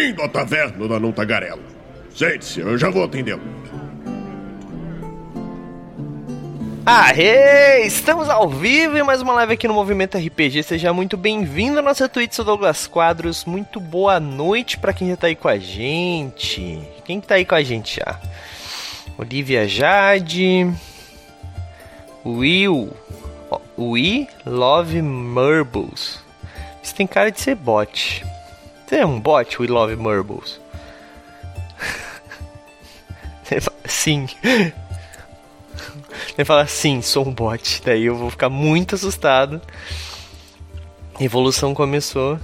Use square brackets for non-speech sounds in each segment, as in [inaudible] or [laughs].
Bem-vindo à taverna da Não Tagarela. Sente-se, eu já vou atendê-lo. Aê! Estamos ao vivo em mais uma live aqui no Movimento RPG. Seja muito bem-vindo à nossa Twitch, sou Douglas Quadros. Muito boa noite para quem já tá aí com a gente. Quem que tá aí com a gente já? Olivia Jade. Will. We Love Marbles. Isso tem cara de ser bot. Você é um bot, We Love Marbles? [laughs] Sim. Ele fala, sim, sou um bot. Daí eu vou ficar muito assustado. Evolução começou.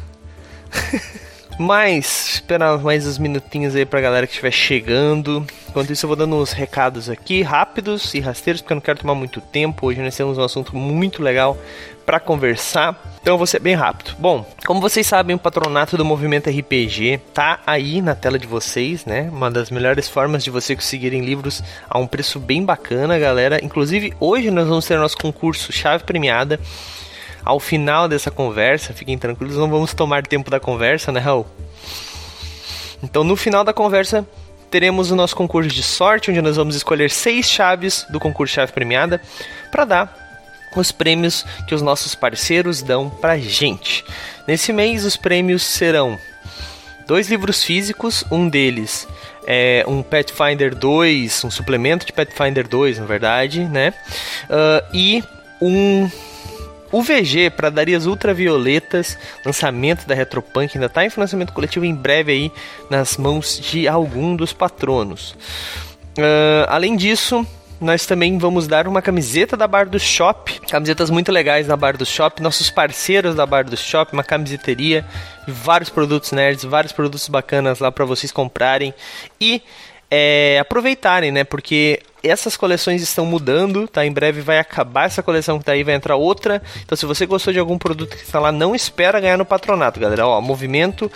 [laughs] Mas, esperar mais uns minutinhos aí pra galera que estiver chegando. Enquanto isso, eu vou dando uns recados aqui, rápidos e rasteiros, porque eu não quero tomar muito tempo. Hoje nós temos um assunto muito legal para conversar. Então eu vou ser bem rápido. Bom, como vocês sabem, o patronato do Movimento RPG tá aí na tela de vocês, né? Uma das melhores formas de você conseguirem livros a um preço bem bacana, galera. Inclusive, hoje nós vamos ter nosso concurso Chave Premiada ao final dessa conversa, fiquem tranquilos, não vamos tomar tempo da conversa, né, Raul? Então, no final da conversa, teremos o nosso concurso de sorte, onde nós vamos escolher seis chaves do concurso Chave Premiada para dar os prêmios que os nossos parceiros dão pra gente. Nesse mês, os prêmios serão dois livros físicos, um deles é um Pathfinder 2, um suplemento de Pathfinder 2, na verdade, né? Uh, e um o VG para Darias Ultravioletas, lançamento da Retropunk, ainda está em financiamento coletivo em breve aí nas mãos de algum dos patronos. Uh, além disso, nós também vamos dar uma camiseta da Bar do Shop, camisetas muito legais da Bar do Shop, nossos parceiros da Bar do Shop, uma camiseteria, vários produtos nerds, vários produtos bacanas lá para vocês comprarem e é, aproveitarem, né? Porque essas coleções estão mudando, tá? Em breve vai acabar essa coleção que tá aí, vai entrar outra. Então, se você gostou de algum produto que está lá, não espera ganhar no patronato, galera. Ó, movimento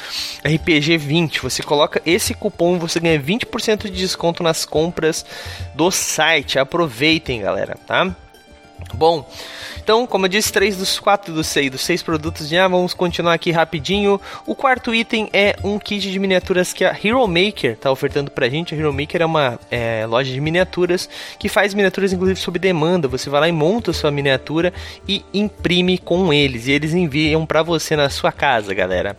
RPG 20. Você coloca esse cupom, você ganha 20% de desconto nas compras do site. Aproveitem, galera, tá? Bom, então, como eu disse, três dos quatro dos seis, dos seis produtos já, vamos continuar aqui rapidinho. O quarto item é um kit de miniaturas que a Hero Maker está ofertando pra gente. A Hero Maker é uma é, loja de miniaturas que faz miniaturas inclusive sob demanda. Você vai lá e monta a sua miniatura e imprime com eles. E eles enviam para você na sua casa, galera.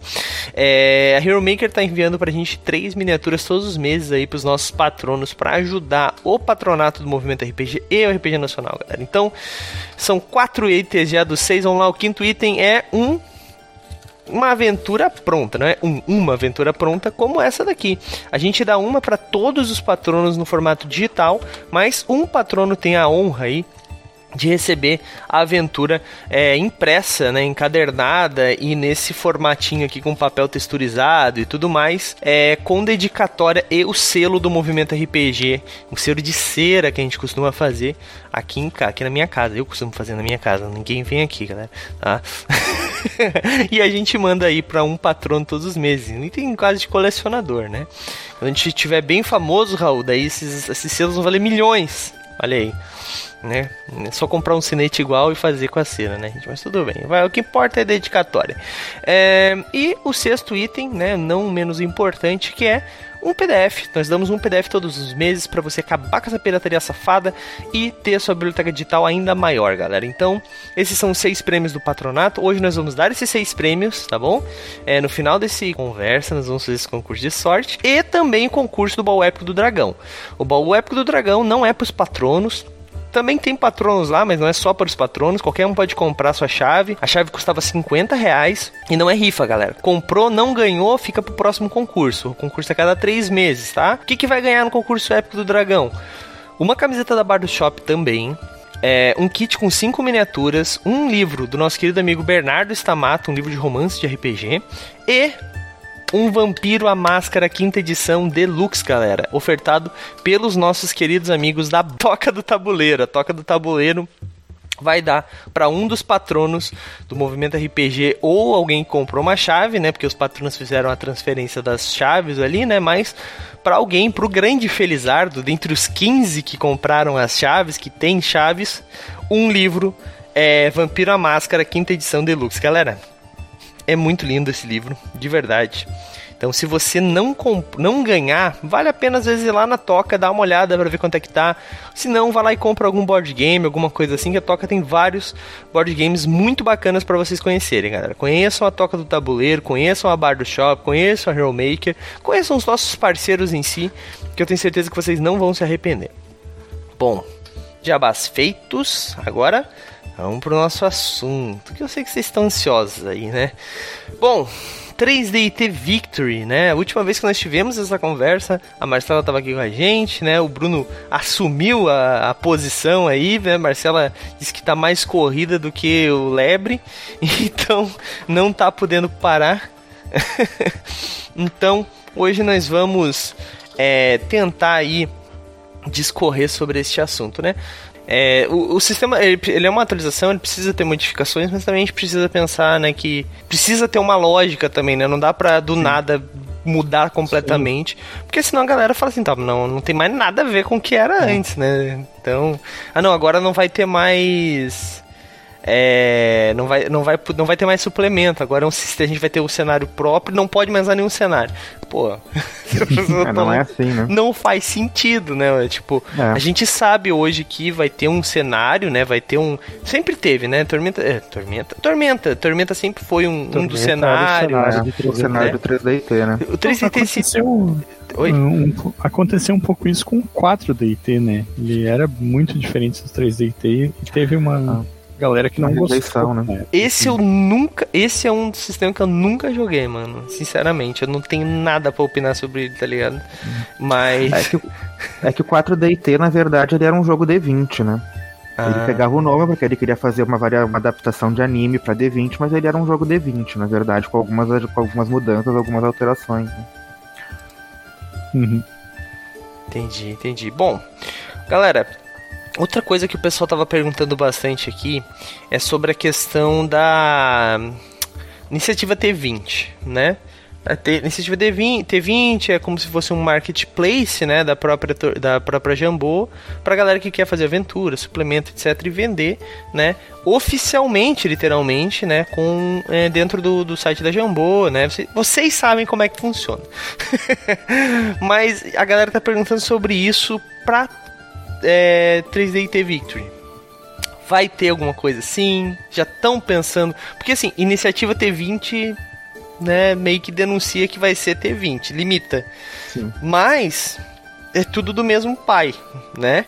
É, a Hero Maker está enviando pra gente três miniaturas todos os meses aí pros nossos patronos para ajudar o patronato do movimento RPG e o RPG Nacional, galera. Então, são quatro itens já dos seis. Vamos lá, o quinto item é um uma aventura pronta, não é um, uma aventura pronta como essa daqui. A gente dá uma para todos os patronos no formato digital, mas um patrono tem a honra aí de receber a aventura é, impressa, né, encadernada e nesse formatinho aqui com papel texturizado e tudo mais, é, com dedicatória e o selo do movimento RPG, um selo de cera que a gente costuma fazer aqui, em, aqui na minha casa. Eu costumo fazer na minha casa, ninguém vem aqui, galera. Tá? [laughs] e a gente manda aí para um patrono todos os meses. E tem quase de colecionador, né? Quando a gente estiver bem famoso, Raul, daí esses, esses selos vão valer milhões. Olha aí né? É só comprar um cinete igual e fazer com a cera, né, gente? Mas tudo bem. Vai, o que importa é a dedicatória. É, e o sexto item, né, não menos importante, que é um PDF. Nós damos um PDF todos os meses para você acabar com essa pirataria safada e ter a sua biblioteca digital ainda maior, galera. Então, esses são os seis prêmios do patronato. Hoje nós vamos dar esses seis prêmios, tá bom? É, no final desse conversa, nós vamos fazer esse concurso de sorte e também o concurso do baú épico do dragão. O baú épico do dragão não é para os patronos, também tem patronos lá, mas não é só para os patronos. Qualquer um pode comprar sua chave. A chave custava 50 reais. E não é rifa, galera. Comprou, não ganhou, fica pro próximo concurso. O concurso é cada três meses, tá? O que, que vai ganhar no concurso épico do dragão? Uma camiseta da Bar do Shop também. É, um kit com cinco miniaturas, um livro do nosso querido amigo Bernardo Stamato, um livro de romance de RPG, e um Vampiro à Máscara quinta edição deluxe, galera, ofertado pelos nossos queridos amigos da Toca do Tabuleiro. A Toca do Tabuleiro vai dar para um dos patronos do movimento RPG ou alguém comprou uma chave, né? Porque os patronos fizeram a transferência das chaves ali, né? Mas para alguém, para o grande Felizardo, dentre os 15 que compraram as chaves, que tem chaves, um livro é Vampiro à Máscara, quinta edição deluxe. Galera, é muito lindo esse livro, de verdade. Então, se você não, não ganhar, vale a pena às vezes ir lá na Toca, dar uma olhada para ver quanto é que tá. Se não, vá lá e compra algum board game, alguma coisa assim, que a Toca tem vários board games muito bacanas para vocês conhecerem, galera. Conheçam a Toca do Tabuleiro, conheçam a Bar do Shop, conheçam a Hero Maker, conheçam os nossos parceiros em si, que eu tenho certeza que vocês não vão se arrepender. Bom, jabás feitos, agora vamos pro nosso assunto, que eu sei que vocês estão ansiosos aí, né? Bom, 3DT Victory, né? A última vez que nós tivemos essa conversa, a Marcela estava aqui com a gente, né? O Bruno assumiu a, a posição aí, né? Marcela disse que está mais corrida do que o Lebre, [laughs] então não está podendo parar. [laughs] então, hoje nós vamos é, tentar aí discorrer sobre este assunto, né? É, o, o, sistema, ele, ele, é uma atualização, ele precisa ter modificações, mas também a gente precisa pensar, né, que precisa ter uma lógica também, né? Não dá pra do Sim. nada mudar completamente, Sim. porque senão a galera fala assim, tá, não, não tem mais nada a ver com o que era é. antes, né? Então, ah não, agora não vai ter mais é, não, vai, não, vai, não vai ter mais suplemento. Agora é um, a gente vai ter o um cenário próprio não pode mais usar nenhum cenário. Pô, [laughs] é, não é assim, né? Não faz sentido, né? Tipo, é. a gente sabe hoje que vai ter um cenário, né? Vai ter um. Sempre teve, né? Tormenta. É, tormenta. Tormenta. Tormenta sempre foi um, um dos cenários. O cenário, do 3DT, né? O 3DT aconteceu, Oi? Um, aconteceu um pouco isso com o 4DT, né? Ele era muito diferente do 3DT e teve uma. Ah galera que não gostou. Né? Esse eu nunca. Esse é um sistema que eu nunca joguei, mano. Sinceramente, eu não tenho nada pra opinar sobre ele, tá ligado? Mas. É que, é que o 4DT, na verdade, ele era um jogo D20, né? Ah. Ele pegava o nome porque ele queria fazer uma, varia... uma adaptação de anime pra D20, mas ele era um jogo D20, na verdade, com algumas, com algumas mudanças, algumas alterações. Né? Uhum. Entendi, entendi. Bom, galera, Outra coisa que o pessoal estava perguntando bastante aqui é sobre a questão da iniciativa T20, né? A T, iniciativa T20, T20 é como se fosse um marketplace, né, da própria da própria Jambô, para galera que quer fazer aventura, suplemento, etc e vender, né, oficialmente, literalmente, né, com é, dentro do, do site da Jambô, né? Vocês, vocês sabem como é que funciona. [laughs] Mas a galera tá perguntando sobre isso para é, 3D T Victory. Vai ter alguma coisa assim? Já estão pensando. Porque assim, iniciativa T20 né, meio que denuncia que vai ser T20, limita. Sim. Mas é tudo do mesmo pai, né?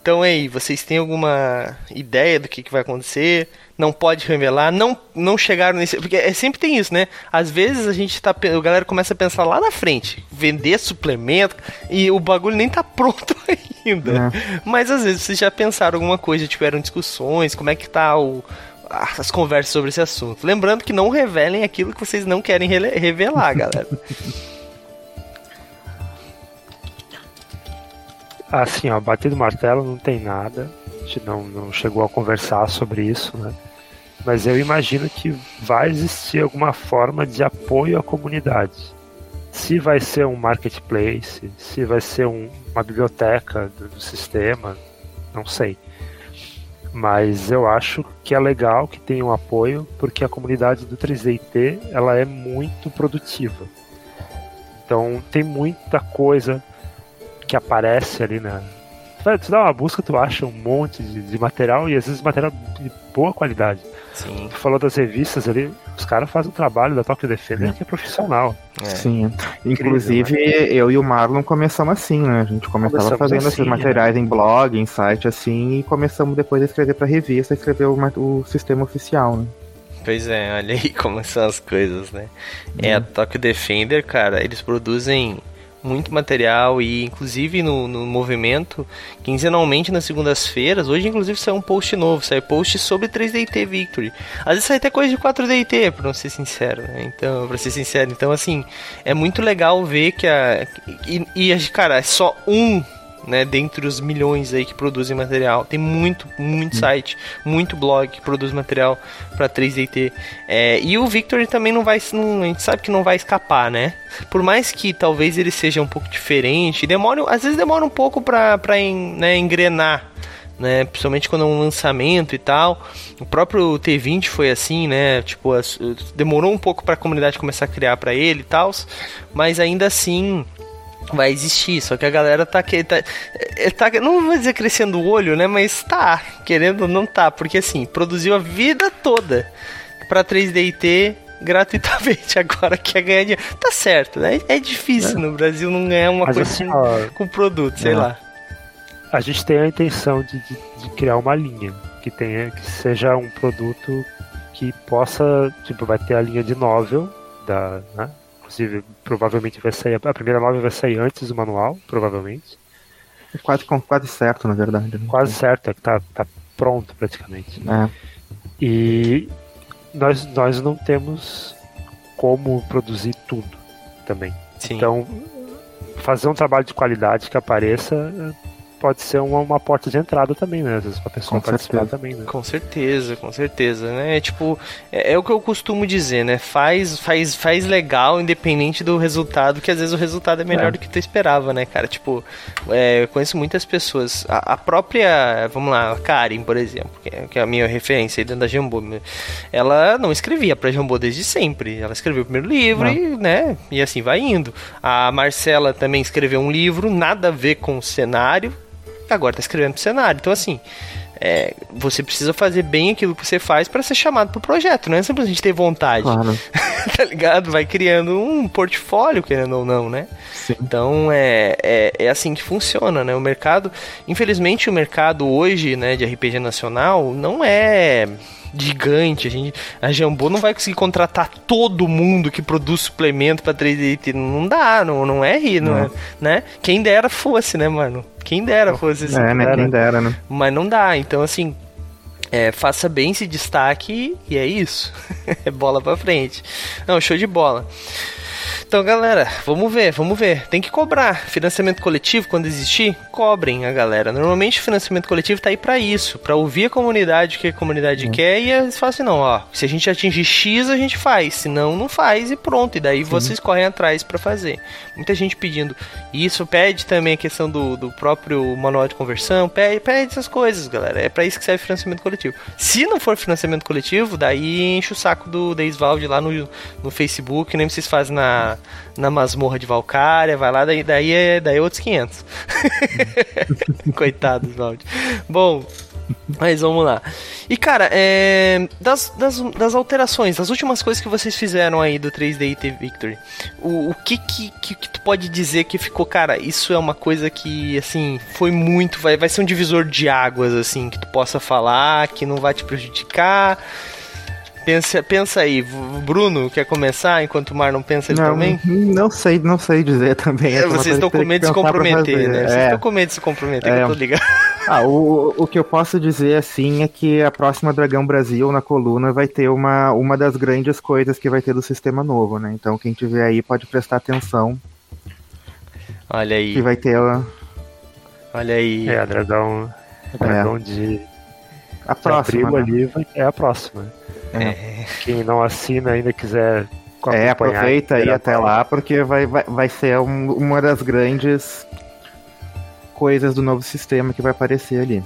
Então aí, vocês têm alguma ideia do que, que vai acontecer? Não pode revelar, não não chegaram nesse, porque é, sempre tem isso, né? Às vezes a gente tá, a galera começa a pensar lá na frente, vender suplemento e o bagulho nem tá [laughs] pronto ainda. É. Mas às vezes vocês já pensaram alguma coisa, tiveram discussões, como é que tá o as conversas sobre esse assunto. Lembrando que não revelem aquilo que vocês não querem revelar, [laughs] galera. Assim, ó, batido martelo não tem nada. A gente não, não chegou a conversar sobre isso, né? Mas eu imagino que vai existir alguma forma de apoio à comunidade. Se vai ser um marketplace, se vai ser um, uma biblioteca do, do sistema, não sei. Mas eu acho que é legal que tenha um apoio, porque a comunidade do 3DT ela é muito produtiva. Então tem muita coisa que aparece ali na. Tu dá uma busca, tu acha um monte de, de material e às vezes material boa qualidade. Sim. Tu falou das revistas ali, os caras fazem um trabalho da Tokyo Defender é. que é profissional. É. Sim. Inclusive, Incrível, né? eu e o Marlon começamos assim, né? A gente começava começamos fazendo assim, esses materiais né? em blog, em site, assim, e começamos depois a escrever pra revista, a escrever o, o sistema oficial, né? Pois é, olha aí [laughs] como são as coisas, né? É, a. Tokyo Defender, cara, eles produzem muito material e inclusive no, no movimento, quinzenalmente nas segundas-feiras, hoje inclusive saiu um post novo, saiu post sobre 3DT Victory. Às vezes sai até coisa de 4DT, pra não ser sincero, né? Então, pra ser sincero, então assim, é muito legal ver que a. E, e cara, é só um né, dentre os milhões aí que produzem material. Tem muito, muito hum. site, muito blog que produz material para 3DT. É, e o Victor também não vai, não, a gente sabe que não vai escapar, né? Por mais que talvez ele seja um pouco diferente, demora, às vezes demora um pouco para né, engrenar né? Principalmente quando é um lançamento e tal. O próprio T20 foi assim, né? Tipo, demorou um pouco para a comunidade começar a criar para ele e tal, mas ainda assim vai existir, só que a galera tá que tá, é, tá não vou dizer crescendo o olho, né, mas tá, querendo não tá, porque assim, produziu a vida toda para 3D gratuitamente [laughs] agora quer ganhar dinheiro. Tá certo, né? É difícil é. no Brasil não ganhar uma mas coisa assim, com, com produto, sei é. lá. A gente tem a intenção de, de, de, criar uma linha que tenha que seja um produto que possa, tipo, vai ter a linha de novel da, né? Inclusive, provavelmente vai sair. A primeira novel vai sair antes do manual, provavelmente. É quase, quase certo, na verdade. Né? Quase certo, é que tá, tá pronto praticamente. É. E nós, nós não temos como produzir tudo também. Sim. Então, fazer um trabalho de qualidade que apareça pode ser uma, uma porta de entrada também, né? Às vezes pra pessoa com participar certeza. também, né? Com certeza, com certeza, né? É tipo, é, é, o que eu costumo dizer, né? Faz, faz, faz legal, independente do resultado, que às vezes o resultado é melhor é. do que tu esperava, né, cara? Tipo, é, eu conheço muitas pessoas. A, a, própria, vamos lá, a Karen, por exemplo, que é, que é a minha referência aí dentro da Jambô, né? ela não escrevia pra Jambô desde sempre. Ela escreveu o primeiro livro não. e, né? E assim vai indo. A Marcela também escreveu um livro, nada a ver com o cenário agora tá escrevendo pro cenário. Então, assim, é, você precisa fazer bem aquilo que você faz para ser chamado pro projeto, não é simplesmente ter vontade. Claro. [laughs] tá ligado? Vai criando um portfólio, querendo ou não, né? Sim. Então é, é, é, assim que funciona, né? O mercado, infelizmente, o mercado hoje, né, de RPG nacional não é gigante. A, gente, a Jambô não vai conseguir contratar todo mundo que produz suplemento para 3D. Não dá, não, não é rir, não, não. É, né? Quem dera fosse, né, mano? Quem dera fosse assim. É, né? Quem dera, né? Mas não dá. Então, assim, é, faça bem esse destaque e é isso. [laughs] é bola pra frente. Não, show de bola. Então, galera, vamos ver, vamos ver. Tem que cobrar. Financiamento coletivo, quando existir, cobrem a galera. Normalmente o financiamento coletivo tá aí para isso, para ouvir a comunidade o que a comunidade uhum. quer e eles falam assim, não, ó, se a gente atingir X, a gente faz, se não, não faz e pronto. E daí Sim. vocês correm atrás para fazer. Muita gente pedindo. isso pede também a questão do, do próprio manual de conversão, pede, pede essas coisas, galera. É para isso que serve financiamento coletivo. Se não for financiamento coletivo, daí enche o saco do Deisvalde lá no, no Facebook, nem vocês fazem na na masmorra de Valkyria, vai lá, daí, daí, é, daí é outros 500. [laughs] Coitado, Valde. Bom, mas vamos lá. E cara, é, das, das, das, alterações, das últimas coisas que vocês fizeram aí do 3D IT Victory, o, o que, que, que, que, tu pode dizer que ficou, cara, isso é uma coisa que, assim, foi muito, vai, vai ser um divisor de águas, assim, que tu possa falar, que não vai te prejudicar, Pensa, pensa aí, Bruno, quer começar enquanto o Mar não pensa ele não, também? Não sei, não sei dizer também. É, vocês estão com medo de se comprometer, né? Vocês estão é. com medo de se comprometer, é. que eu tô ligado. [laughs] Ah, o, o que eu posso dizer assim é que a próxima Dragão Brasil na coluna vai ter uma, uma das grandes coisas que vai ter do sistema novo, né? Então quem tiver aí pode prestar atenção. Olha aí. Que vai ter. Olha aí. É, a Dragão. A Dragão é. de. A próxima. Né? ali é a próxima. É. Quem não assina ainda quiser é, aproveita aí até lá, porque vai, vai, vai ser um, uma das grandes coisas do novo sistema que vai aparecer ali.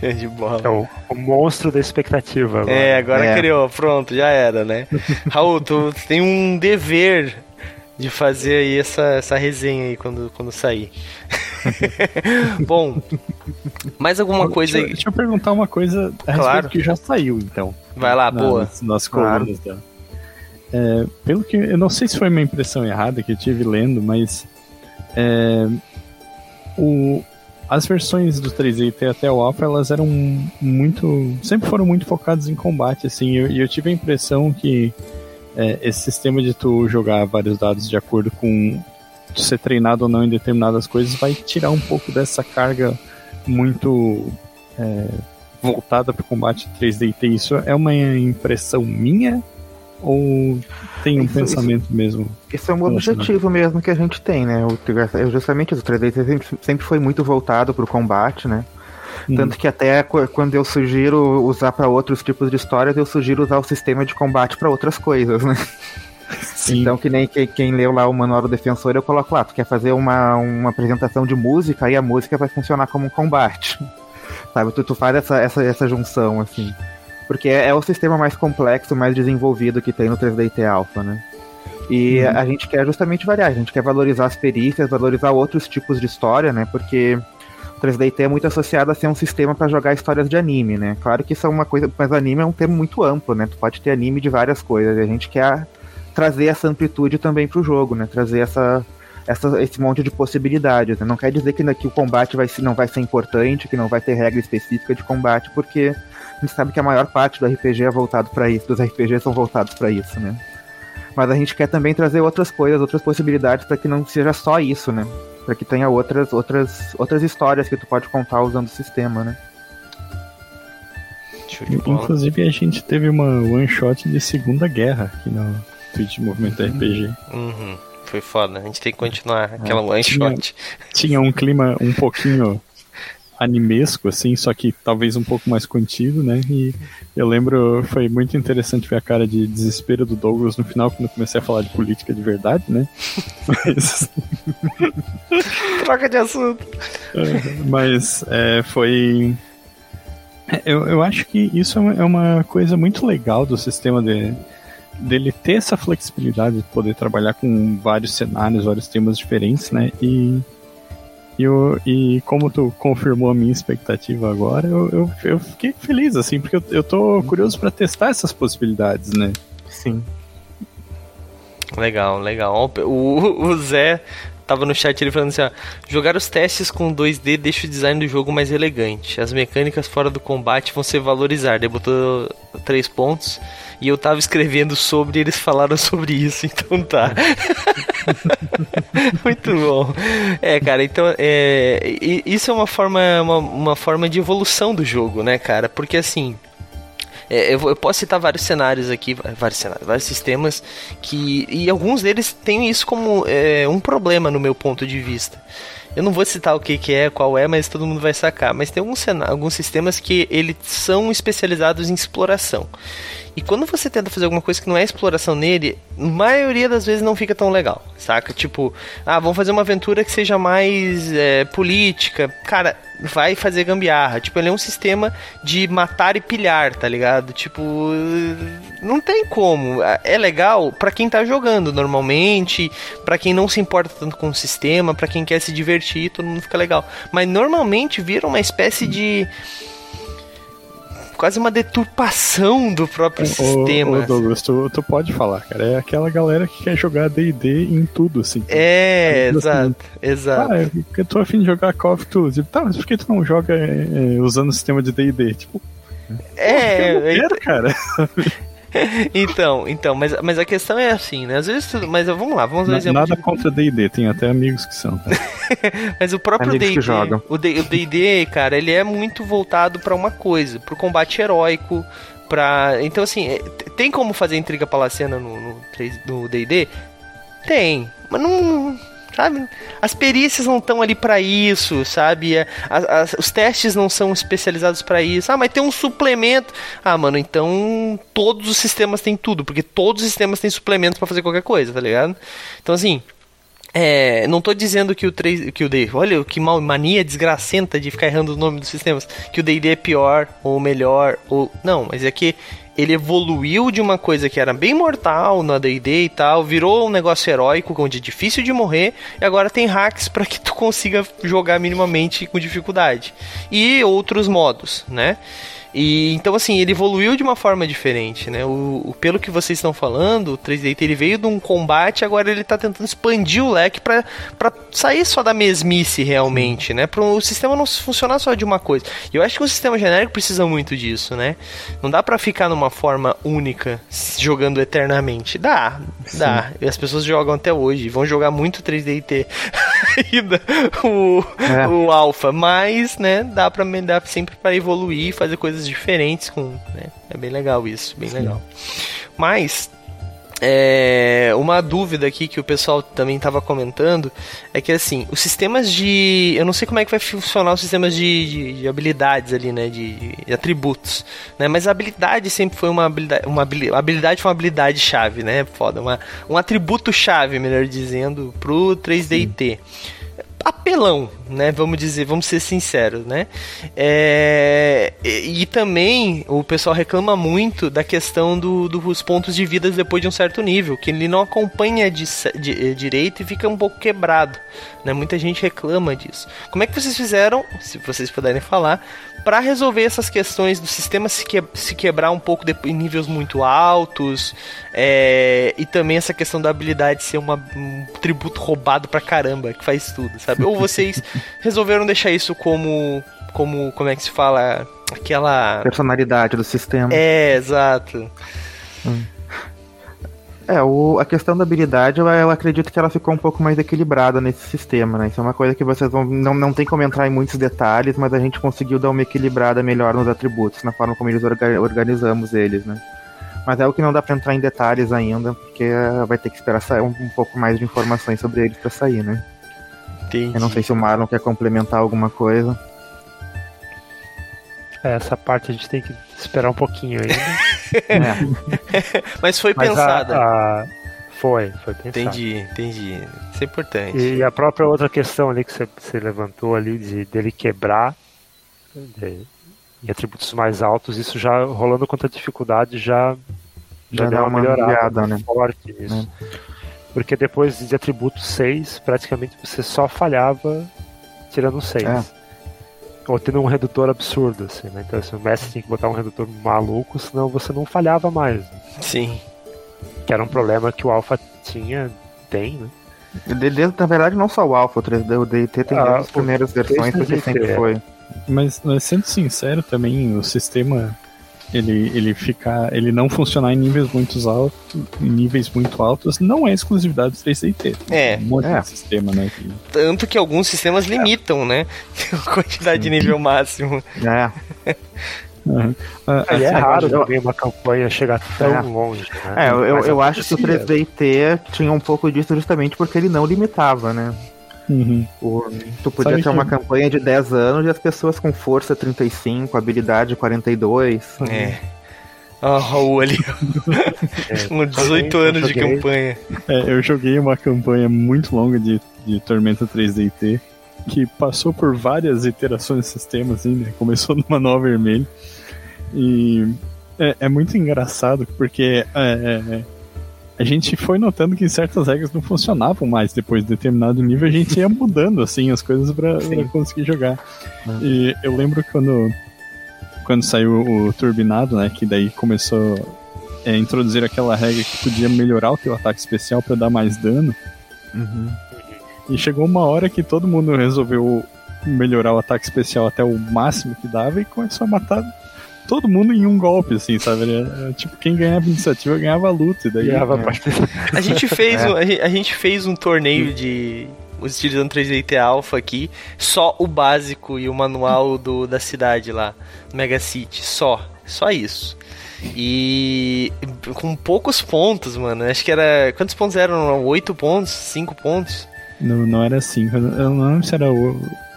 [laughs] de bola. É o, o, monstro da expectativa. Agora. É, agora é. criou, pronto, já era, né? [laughs] Raul, tu tem um dever de fazer aí essa, essa resenha aí quando, quando sair. [laughs] Bom, mais alguma coisa deixa, aí? Deixa eu perguntar uma coisa a claro. que já saiu, então. Vai lá, na, boa. Nas, colunas claro. É, pelo que eu não sei se foi uma impressão errada que eu tive lendo, mas é, o, as versões do 3D até o Alpha elas eram muito sempre foram muito focadas em combate assim e eu, eu, tive a impressão que é, esse sistema de tu jogar vários dados de acordo com ser treinado ou não em determinadas coisas vai tirar um pouco dessa carga muito é, voltada para o combate 3D. Isso é uma impressão minha ou tem um isso, pensamento isso, mesmo? Esse é um objetivo mesmo que a gente tem, né? O, justamente o 3D sempre, sempre foi muito voltado para o combate, né? Hum. Tanto que até quando eu sugiro usar para outros tipos de histórias, eu sugiro usar o sistema de combate para outras coisas, né? Sim. Então, que nem quem, quem leu lá o Manual do Defensor, eu coloco lá, tu quer fazer uma, uma apresentação de música, aí a música vai funcionar como um combate. [laughs] Sabe? Tu, tu faz essa, essa, essa junção, assim. Porque é, é, o sistema mais complexo, mais desenvolvido que tem no 3DT Alpha, né? E uhum. a gente quer justamente variar, a gente quer valorizar as perícias, valorizar outros tipos de história, né? Porque o 3DT é muito associado a ser um sistema para jogar histórias de anime, né? Claro que isso é uma coisa, mas anime é um termo muito amplo, né? Tu pode ter anime de várias coisas, e a gente quer trazer essa amplitude também para o jogo, né? Trazer essa, essa, esse monte de possibilidades. Né? Não quer dizer que, que o combate vai, não vai ser importante, que não vai ter regra específica de combate, porque a gente sabe que a maior parte do RPG é voltado para isso, dos RPGs são voltados para isso, né? Mas a gente quer também trazer outras coisas, outras possibilidades para que não seja só isso, né? Para que tenha outras, outras, outras histórias que tu pode contar usando o sistema, né? Inclusive a gente teve uma one shot de Segunda Guerra aqui no Twitch Movimento RPG. Uhum. Foi foda, a gente tem que continuar aquela é, one shot. Tinha um clima um pouquinho animesco, assim, só que talvez um pouco mais contido, né? E eu lembro, foi muito interessante ver a cara de desespero do Douglas no final, quando eu comecei a falar de política de verdade, né? [laughs] Mas... [laughs] Troca de assunto. É, mas é, foi. É, eu, eu acho que isso é uma coisa muito legal do sistema de, dele ter essa flexibilidade de poder trabalhar com vários cenários, vários temas diferentes, né? E e, eu, e como tu confirmou a minha expectativa agora, eu, eu, eu fiquei feliz, assim, porque eu, eu tô curioso para testar essas possibilidades, né? Sim. Legal, legal. O, o Zé tava no chat ele falando assim: ó, jogar os testes com 2D deixa o design do jogo mais elegante. As mecânicas fora do combate vão ser valorizar. Ele botou três pontos e eu tava escrevendo sobre e eles falaram sobre isso, [laughs] então tá. [laughs] Muito bom. É, cara, então é, isso é uma forma, uma, uma forma de evolução do jogo, né, cara? Porque assim. É, eu, eu, posso citar vários cenários aqui, vários cenários, vários sistemas que e alguns deles têm isso como é, um problema no meu ponto de vista. Eu não vou citar o que, que é, qual é, mas todo mundo vai sacar. Mas tem alguns, alguns sistemas que eles são especializados em exploração. E quando você tenta fazer alguma coisa que não é exploração nele, maioria das vezes não fica tão legal, saca? Tipo, ah, vamos fazer uma aventura que seja mais é, política. Cara, vai fazer gambiarra. Tipo, ele é um sistema de matar e pilhar, tá ligado? Tipo, não tem como. É legal para quem tá jogando normalmente, para quem não se importa tanto com o sistema, para quem quer se divertir, todo mundo fica legal. Mas normalmente vira uma espécie de quase uma deturpação do próprio sistema. Ô, Douglas, tu, tu pode falar, cara. É aquela galera que quer jogar DD em tudo, assim. É, exato, assim, exato. Ah, eu tô afim de jogar Call of Duty. Tá, mas por que tu não joga é, usando o sistema de DD? Tipo. É, eu não quero, cara. [laughs] [laughs] então, então, mas, mas a questão é assim, né? Às vezes, mas vamos lá, vamos dar um exemplo. Nada de... contra D&D, tem até amigos que são. Tá? [laughs] mas o próprio D&D, o D&D, cara, ele é muito voltado para uma coisa, pro combate heróico, para então assim, é, tem como fazer intriga palaciana no no D&D? Tem, mas não sabe? As perícias não estão ali para isso, sabe? É, as, as, os testes não são especializados para isso. Ah, mas tem um suplemento. Ah, mano, então todos os sistemas têm tudo, porque todos os sistemas têm suplementos para fazer qualquer coisa, tá ligado? Então assim, é, não tô dizendo que o 3, que o D, olha que mal, mania desgracenta de ficar errando o nome dos sistemas, que o D&D é pior ou melhor ou não, mas é que ele evoluiu de uma coisa que era bem mortal no AD&D e tal, virou um negócio heróico onde é difícil de morrer e agora tem hacks [laughs] para que tu consiga jogar minimamente com dificuldade e outros modos, né? E então assim, ele evoluiu de uma forma diferente, né? O, o pelo que vocês estão falando, o 3D ele veio de um combate, agora ele tá tentando expandir o leque para sair só da mesmice realmente, né? Para o sistema não funcionar só de uma coisa. E eu acho que o sistema genérico precisa muito disso, né? Não dá para ficar numa forma única jogando eternamente. Dá, Sim. dá. E as pessoas jogam até hoje, vão jogar muito 3D ainda [laughs] o, é. o alpha, mas, né, dá para sempre para evoluir, fazer coisas diferentes com. Né? É bem legal isso, bem Sim. legal. Mas é, uma dúvida aqui que o pessoal também estava comentando é que assim, os sistemas de. Eu não sei como é que vai funcionar os sistemas de, de, de habilidades ali, né? De, de, atributos. Né? Mas a habilidade sempre foi uma habilidade. Uma habilidade foi uma habilidade chave, né? Foda. Uma, um atributo chave, melhor dizendo, pro 3DT. Apelão, né? Vamos dizer, vamos ser sinceros, né? É, e, e, também o pessoal reclama muito da questão do, dos pontos de vida depois de um certo nível, que ele não acompanha de, de, direito e fica um pouco quebrado, né? Muita gente reclama disso. Como é que vocês fizeram, se vocês puderem falar, para resolver essas questões do sistema se, que, se quebrar um pouco de, em níveis muito altos é, e também essa questão da habilidade ser uma, um tributo roubado pra caramba que faz tudo, sabe? Ou vocês [laughs] resolveram deixar isso como como como é que se fala aquela personalidade do sistema? É, exato. Hum. É, o, a questão da habilidade, eu, eu, acredito que ela ficou um pouco mais equilibrada nesse sistema, né? Isso é uma coisa que vocês vão. Não, não tem como entrar em muitos detalhes, mas a gente conseguiu dar uma equilibrada melhor nos atributos, na forma como eles orga, organizamos eles, né? Mas é o que não dá pra entrar em detalhes ainda, porque vai ter que esperar sair um, um pouco mais de informações sobre eles pra sair, né? Entendi. Eu não sei se o Marlon quer complementar alguma coisa. É, essa parte a gente tem que esperar um pouquinho ainda. [laughs] é. [laughs] Mas foi Mas pensada. A, a... Foi, foi pensado. Entendi, entendi. Isso é importante. E a própria outra questão ali que você, você levantou ali de dele quebrar de, em atributos mais altos, isso já rolando contra a dificuldade já, já, já deu uma, uma melhorada né? forte nisso. É. Porque depois de atributo 6, praticamente você só falhava tirando 6. É ou tendo um redutor absurdo, assim, né? Então, assim, o mestre tinha que botar um redutor maluco, senão você não falhava mais. Né? Sim. Que era um problema que o Alpha tinha, tem, né? De, na verdade, não só o Alpha, o 3D, o DT tem ah, as primeiras versões, porque sempre foi. Mas, sendo sincero também, o sistema ele, ele ficar, ele não funcionar em níveis muito altos, em níveis muito altos, não é exclusividade do 3DT. É. Um monte é. de sistema, né? Que... Tanto que alguns sistemas limitam, né? [laughs] A quantidade de nível máximo. É. Uhum. Uh, é raro também uma campanha chegar tão é. longe. Né? É, eu, eu, eu acho que o 3DT tinha um pouco disso justamente porque ele não limitava, né? Uhum. O, tu podia Sabe ter que... uma campanha de 10 anos e as pessoas com força 35, habilidade 42. É. Ó, oh, Raul ali. [laughs] é, com 18 anos de campanha. É, eu joguei uma campanha muito longa de, de Tormenta 3DT que passou por várias iterações de sistema, assim, né? Começou [laughs] no manual vermelho. E é, é muito engraçado porque é, é a gente foi notando que certas regras não funcionavam mais depois de determinado nível, a gente ia mudando assim as coisas para conseguir jogar. Uhum. E eu lembro quando quando saiu o turbinado, né, que daí começou a é, introduzir aquela regra que podia melhorar o teu ataque especial para dar mais dano. Uhum. E chegou uma hora que todo mundo resolveu melhorar o ataque especial até o máximo que dava e começou a matar todo mundo em um golpe, assim, sabe? Era, tipo, quem ganhava iniciativa ganhava a luta. E daí, ganhava é. a, gente [laughs] fez é. um, a gente fez um torneio de utilizando 3DT Alpha aqui, só o básico e o manual do, da cidade lá, Mega City, só, só isso. E com poucos pontos, mano. Acho que era. Quantos pontos eram? 8 pontos? 5 pontos? Não, não era 5. Eu não lembro se era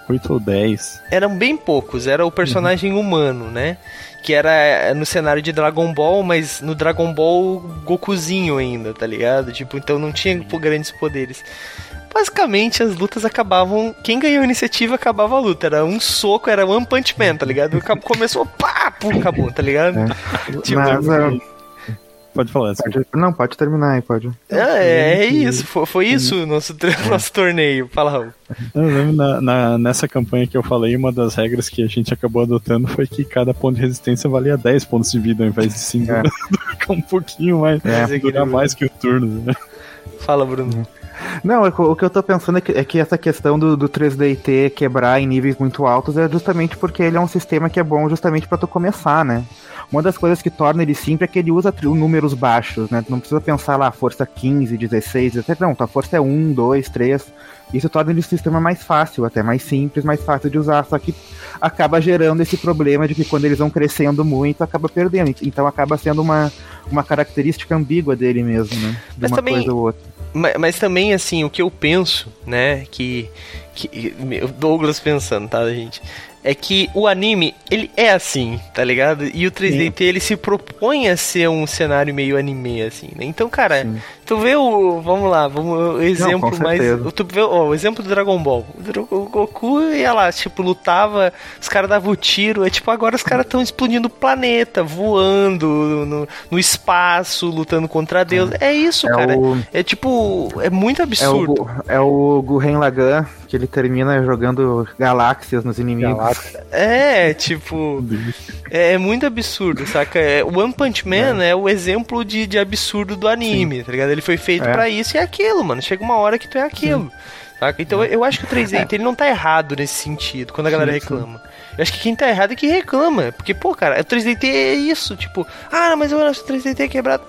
8 ou 10. Eram bem poucos, era o personagem uhum. humano, né? que era no cenário de Dragon Ball, mas no Dragon Ball Gokuzinho ainda, tá ligado? Tipo, então não tinha grandes poderes. Basicamente, as lutas acabavam. Quem ganhou a iniciativa acabava a luta. Era um soco, era One Punch Man, tá ligado? Começou, pá, pum, acabou, tá ligado? É. Tipo, mas, Pode falar. Pode, não, pode terminar aí, pode. É, é isso, foi, foi isso o nosso, [laughs] é. nosso torneio. Fala, Raul. Eu lembro na, na, nessa campanha que eu falei, uma das regras que a gente acabou adotando foi que cada ponto de resistência valia 10 pontos de vida ao invés de 5. É. [laughs] um pouquinho mais, é. durar mais que o turno. Né? Fala, Bruno. Não, é o que eu tô pensando é que, é que essa questão do, do 3DT quebrar em níveis muito altos é justamente porque ele é um sistema que é bom justamente para tu começar, né? Uma das coisas que torna ele simples é que ele usa números baixos, né? Não precisa pensar lá, força 15, 16, etc. Não, tua força é 1, 2, 3. Isso torna ele um sistema mais fácil, até mais simples, mais fácil de usar. Só que acaba gerando esse problema de que quando eles vão crescendo muito, acaba perdendo. Então acaba sendo uma, uma característica ambígua dele mesmo, né? De mas uma também, coisa ou outra. Mas, mas, também, assim, o que eu penso, né? Que. que Douglas pensando, tá, gente? é que o anime, ele é assim, tá ligado? E o 3DT, Sim. ele se propõe a ser um cenário meio anime, assim, né? Então, cara, Sim. Tu vê o. Vamos lá, vamos, o exemplo Não, mais. Tu vê ó, o exemplo do Dragon Ball. O, Goku ia lá, tipo, lutava, os caras davam tiro. É tipo, agora os caras estão explodindo o planeta, voando no, no espaço, lutando contra Deus. É, é isso, é cara. O... É tipo. É muito absurdo. É o, é o Gurren Lagann que ele termina jogando galáxias nos inimigos. Galáxia. É, tipo. é, é, muito absurdo, saca? É, o One Punch Man é, é o exemplo de, de absurdo do anime, Sim. tá ligado? Ele foi feito é. para isso e é aquilo, mano. Chega uma hora que tu é aquilo. Sim. Saca? Então eu acho que o 3D é. ele não tá errado nesse sentido, quando a galera sim, reclama. Sim. Eu acho que quem tá errado é que reclama. Porque, pô, cara, o 3D é isso, tipo, ah, mas eu acho que o 3D é quebrado.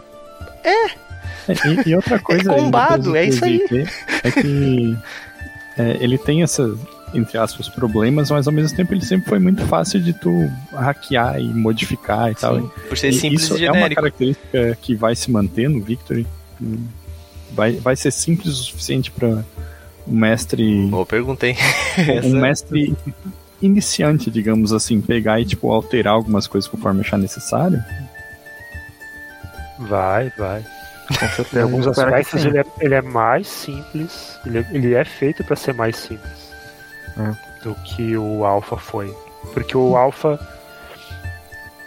É. é e, e outra [laughs] coisa. É combado, é isso aí. É que é, ele tem essas, entre aspas, problemas, mas ao mesmo tempo ele sempre foi muito fácil de tu hackear e modificar e Sim, tal. Por ser e simples isso e é uma característica que vai se manter no Victory. Vai, vai ser simples o suficiente para o mestre. Boa pergunta, hein? [laughs] um mestre iniciante, digamos assim, pegar e tipo alterar algumas coisas conforme achar necessário. Vai, vai. Em alguns aspectos ele é, ele é, mais simples, ele é, ele é feito para ser mais simples é. do que o Alpha foi. Porque o Alpha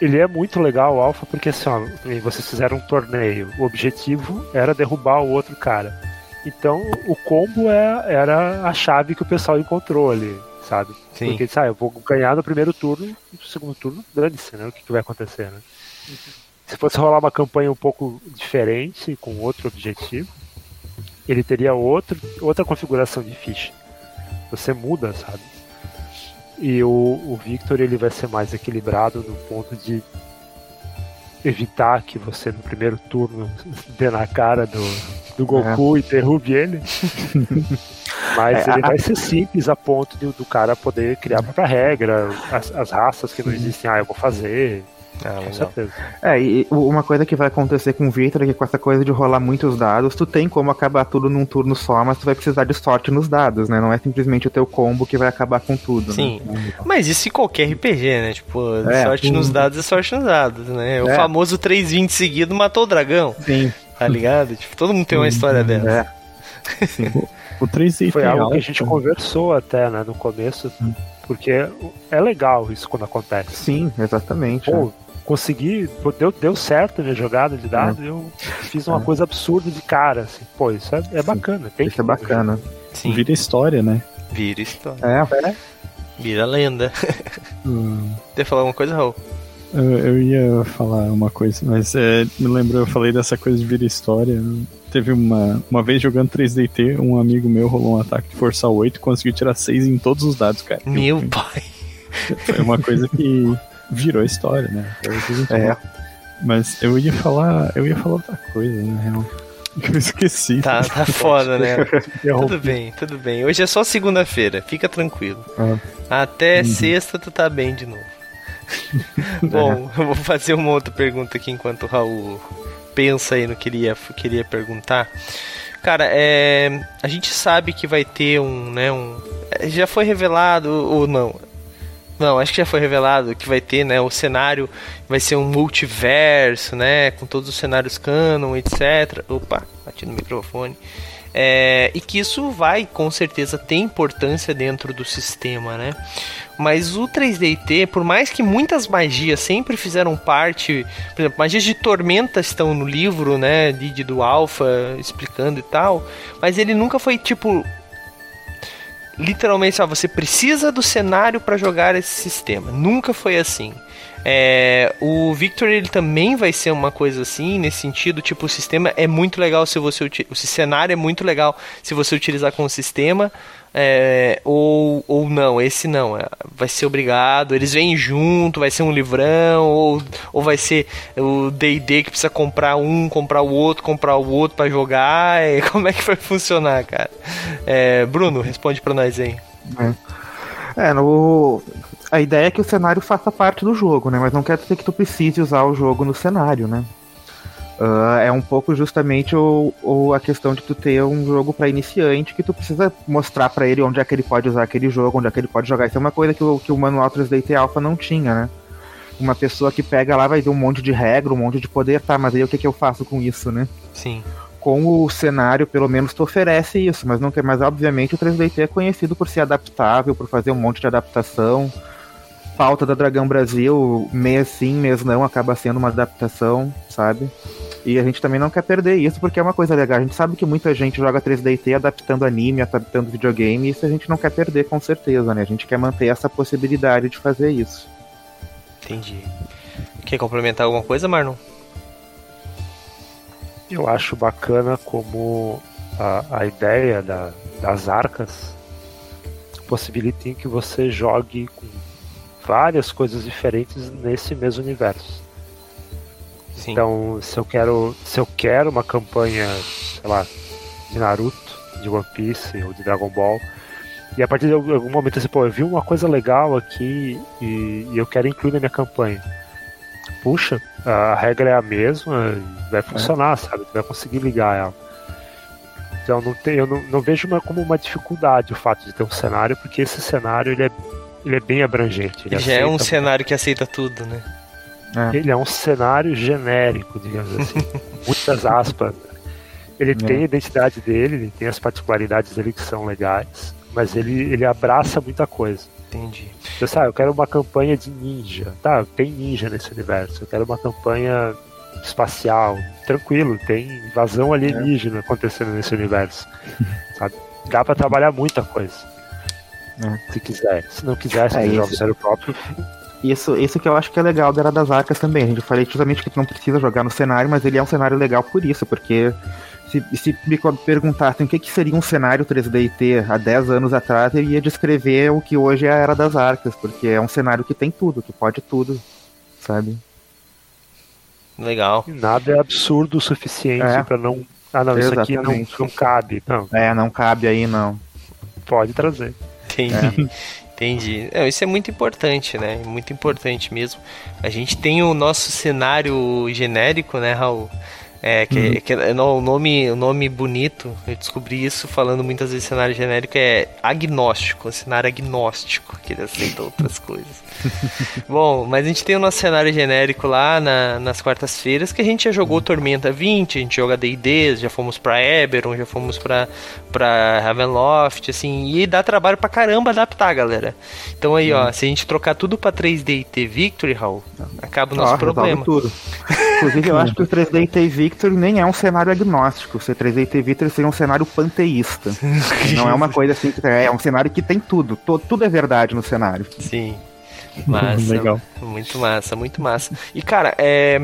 ele é muito legal, o Alpha, porque assim, ó, vocês fizeram um torneio, o objetivo era derrubar o outro cara. Então o combo é, era a chave que o pessoal encontrou ali, sabe? Sim. Porque sabe, ah, eu vou ganhar no primeiro turno, no segundo turno, dane-se, né? O que, que vai acontecer, né? Se fosse rolar uma campanha um pouco diferente, com outro objetivo, ele teria outro, outra configuração de ficha. Você muda, sabe? E o, o Victor ele vai ser mais equilibrado no ponto de evitar que você no primeiro turno [laughs] dê na cara do, do Goku é. e derrube ele. [laughs] Mas é, ele a... vai ser simples a ponto de, do cara poder criar a própria regra, as, as raças que não existem, ah, eu vou fazer. Ah, com certeza. É, e uma coisa que vai acontecer com o Victor é que com essa coisa de rolar muitos dados, tu tem como acabar tudo num turno só, mas tu vai precisar de sorte nos dados, né? Não é simplesmente o teu combo que vai acabar com tudo. Né? Sim. Né? Mas isso em qualquer RPG, né? Tipo, é, sorte nos dados é sorte nos dados, né? O é. famoso 320 seguido matou o dragão. Sim. Tá ligado? Tipo, todo mundo tem uma história dessa. É. Sim. o 3 Foi algo que a gente conversou até, né, no começo, porque é legal isso quando acontece. Sim, exatamente. Pô, é consegui, deu, deu certo a minha jogada de dado, é. eu fiz uma é. coisa absurda de cara, assim, pô, isso é, é bacana. Tem isso é bacana. Sim. Vira história, né? Vira história. É, é. Vira lenda. [laughs] Hum. Quer falar alguma coisa, Raul? Eu, eu, ia falar uma coisa, mas é, me lembrou, eu falei dessa coisa de vira história. Teve uma, uma vez jogando 3DT, um amigo meu rolou um ataque de força 8 e conseguiu tirar 6 em todos os dados, cara. Meu eu, pai! Foi uma coisa que [laughs] virou história, né? É. Mas eu ia falar. Eu ia falar outra coisa, na real. [laughs] Eu esqueci. Tá, tá [laughs] foda, né? tudo bem, tudo bem. Hoje é só segunda-feira, fica tranquilo. Ah. Até uhum. sexta tu tá bem de novo. [laughs] Bom, eu vou fazer uma outra pergunta aqui enquanto o Raul pensa aí no que ele ia, queria perguntar. Cara, é, a gente sabe que vai ter um, né, um, já foi revelado ou não? Não, acho que já foi revelado que vai ter, né? O cenário vai ser um multiverso, né? Com todos os cenários canon, etc. Opa, bati no microfone. É, e que isso vai, com certeza, ter importância dentro do sistema, né? Mas o 3DT, por mais que muitas magias sempre fizeram parte, por exemplo, magias de tormenta estão no livro, né, de, do Alpha explicando e tal, mas ele nunca foi tipo literalmente, ah, você precisa do cenário para jogar esse sistema. Nunca foi assim. É, o Victor ele também vai ser uma coisa assim, nesse sentido, tipo, o sistema é muito legal se você o cenário é muito legal se você utilizar com o sistema, é, ou, ou não, esse não, é, vai ser obrigado, eles vêm junto, vai ser um livrão, ou, ou vai ser o D&D que precisa comprar um, comprar o outro, comprar o outro para jogar, é, [laughs] como é que vai funcionar, cara? É, Bruno, responde para nós aí. É, é no, a ideia é que o cenário faça parte do jogo, né? Mas não quer dizer que tu precise usar o jogo no cenário, né? Uh, é um pouco justamente o, o, a questão de tu ter um jogo para iniciante que tu precisa mostrar para ele onde é que ele pode usar aquele jogo, onde é que ele pode jogar. Isso é uma coisa que o, que o manual 3D Alpha não tinha, né? Uma pessoa que pega lá vai ver um monte de regra, um monte de poder, tá, mas aí o que, que eu faço com isso, né? Sim. com o cenário, pelo menos, tu oferece isso, mas não tem mais, obviamente, o 3DT é conhecido por ser adaptável, por fazer um monte de adaptação. Falta da Dragão Brasil, mês sim, mês não, acaba sendo uma adaptação, sabe? E a gente também não quer perder isso, porque é uma coisa legal. A gente sabe que muita gente joga 3DT adaptando anime, adaptando videogame, e isso a gente não quer perder com certeza, né? A gente quer manter essa possibilidade de fazer isso. Entendi. Quer complementar alguma coisa, Marlon? Eu acho bacana como a, a ideia da, das arcas possibilita que você jogue com várias coisas diferentes nesse mesmo universo. Sim. Então, se eu quero, se eu quero uma campanha, sei lá, de Naruto, de One Piece ou de Dragon Ball, e a partir de algum momento assim, pô, eu vi uma coisa legal aqui e, e eu quero incluir na minha campanha. Puxa, a regra é a mesma, vai funcionar, é. sabe? Tu vai conseguir ligar ela. Então não tem, eu não, não vejo uma, como uma dificuldade o fato de ter um cenário, porque esse cenário ele é, ele é bem abrangente. Ele já é um cenário que aceita tudo, né? É. Ele é um cenário genérico, digamos assim. [laughs] Muitas aspas. Ele é. tem a identidade dele, ele tem as particularidades dele que são legais, mas ele, ele abraça muita coisa. Entendi. Você sabe, eu quero uma campanha de ninja. Tá, tem ninja nesse universo. Eu quero uma campanha espacial. Tranquilo, tem invasão alienígena é. acontecendo nesse universo. [laughs] sabe? Dá para trabalhar muita coisa. É. Se quiser. Se não quiser, se é joga o sério próprio, isso, isso que eu acho que é legal da Era das Arcas também. A gente falei justamente que tu não precisa jogar no cenário, mas ele é um cenário legal por isso, porque se, se me perguntassem o que, que seria um cenário 3D IT há 10 anos atrás, eu ia descrever o que hoje é a Era das Arcas, porque é um cenário que tem tudo, que pode tudo, sabe? Legal. Nada é absurdo o suficiente é. para não. Ah, não, Exatamente. isso aqui não, não cabe. Não. É, não cabe aí, não. Pode trazer. Entendi. É. Entendi. Isso é muito importante, né? Muito importante mesmo. A gente tem o nosso cenário genérico, né, Raul? É, que, uhum. que é, não, o, nome, o nome bonito, eu descobri isso falando muitas vezes cenário genérico, é agnóstico, cenário agnóstico, que ele aceita outras coisas. [laughs] Bom, mas a gente tem o nosso cenário genérico lá na, nas quartas-feiras, que a gente já jogou Tormenta 20, a gente joga D&D, já fomos pra Eberron, já fomos pra, pra Ravenloft, assim, e dá trabalho pra caramba adaptar, galera. Então aí, ó, se a gente trocar tudo pra 3D e ter Victory, Raul, acaba o nosso ah, problema. Tudo. [laughs] Inclusive, eu acho que o 3D e Victory Victor nem é um cenário agnóstico. O C3DT Victor seria um cenário panteísta. [laughs] não é uma coisa assim que é um cenário que tem tudo. Tudo é verdade no cenário. Sim. [laughs] Massa. Legal. Muito massa, muito massa. E cara, é.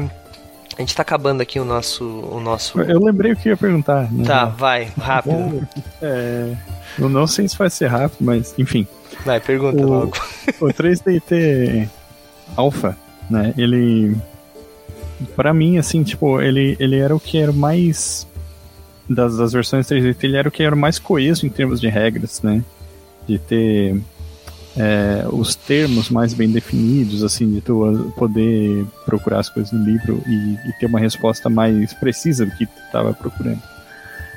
A gente tá acabando aqui o nosso. O nosso... Eu lembrei o que ia perguntar. Né? Tá, vai, rápido. [laughs] É, eu não sei se vai ser rápido, mas enfim. Vai, pergunta o, logo. O 3DT Alpha, né? Ele para mim, assim, tipo, ele, ele era o que era mais. Das, das versões 3D, ele era o que era mais coeso em termos de regras, né? De ter é, os termos mais bem definidos, assim, de tu poder procurar as coisas no livro e, e ter uma resposta mais precisa do que tu estava procurando.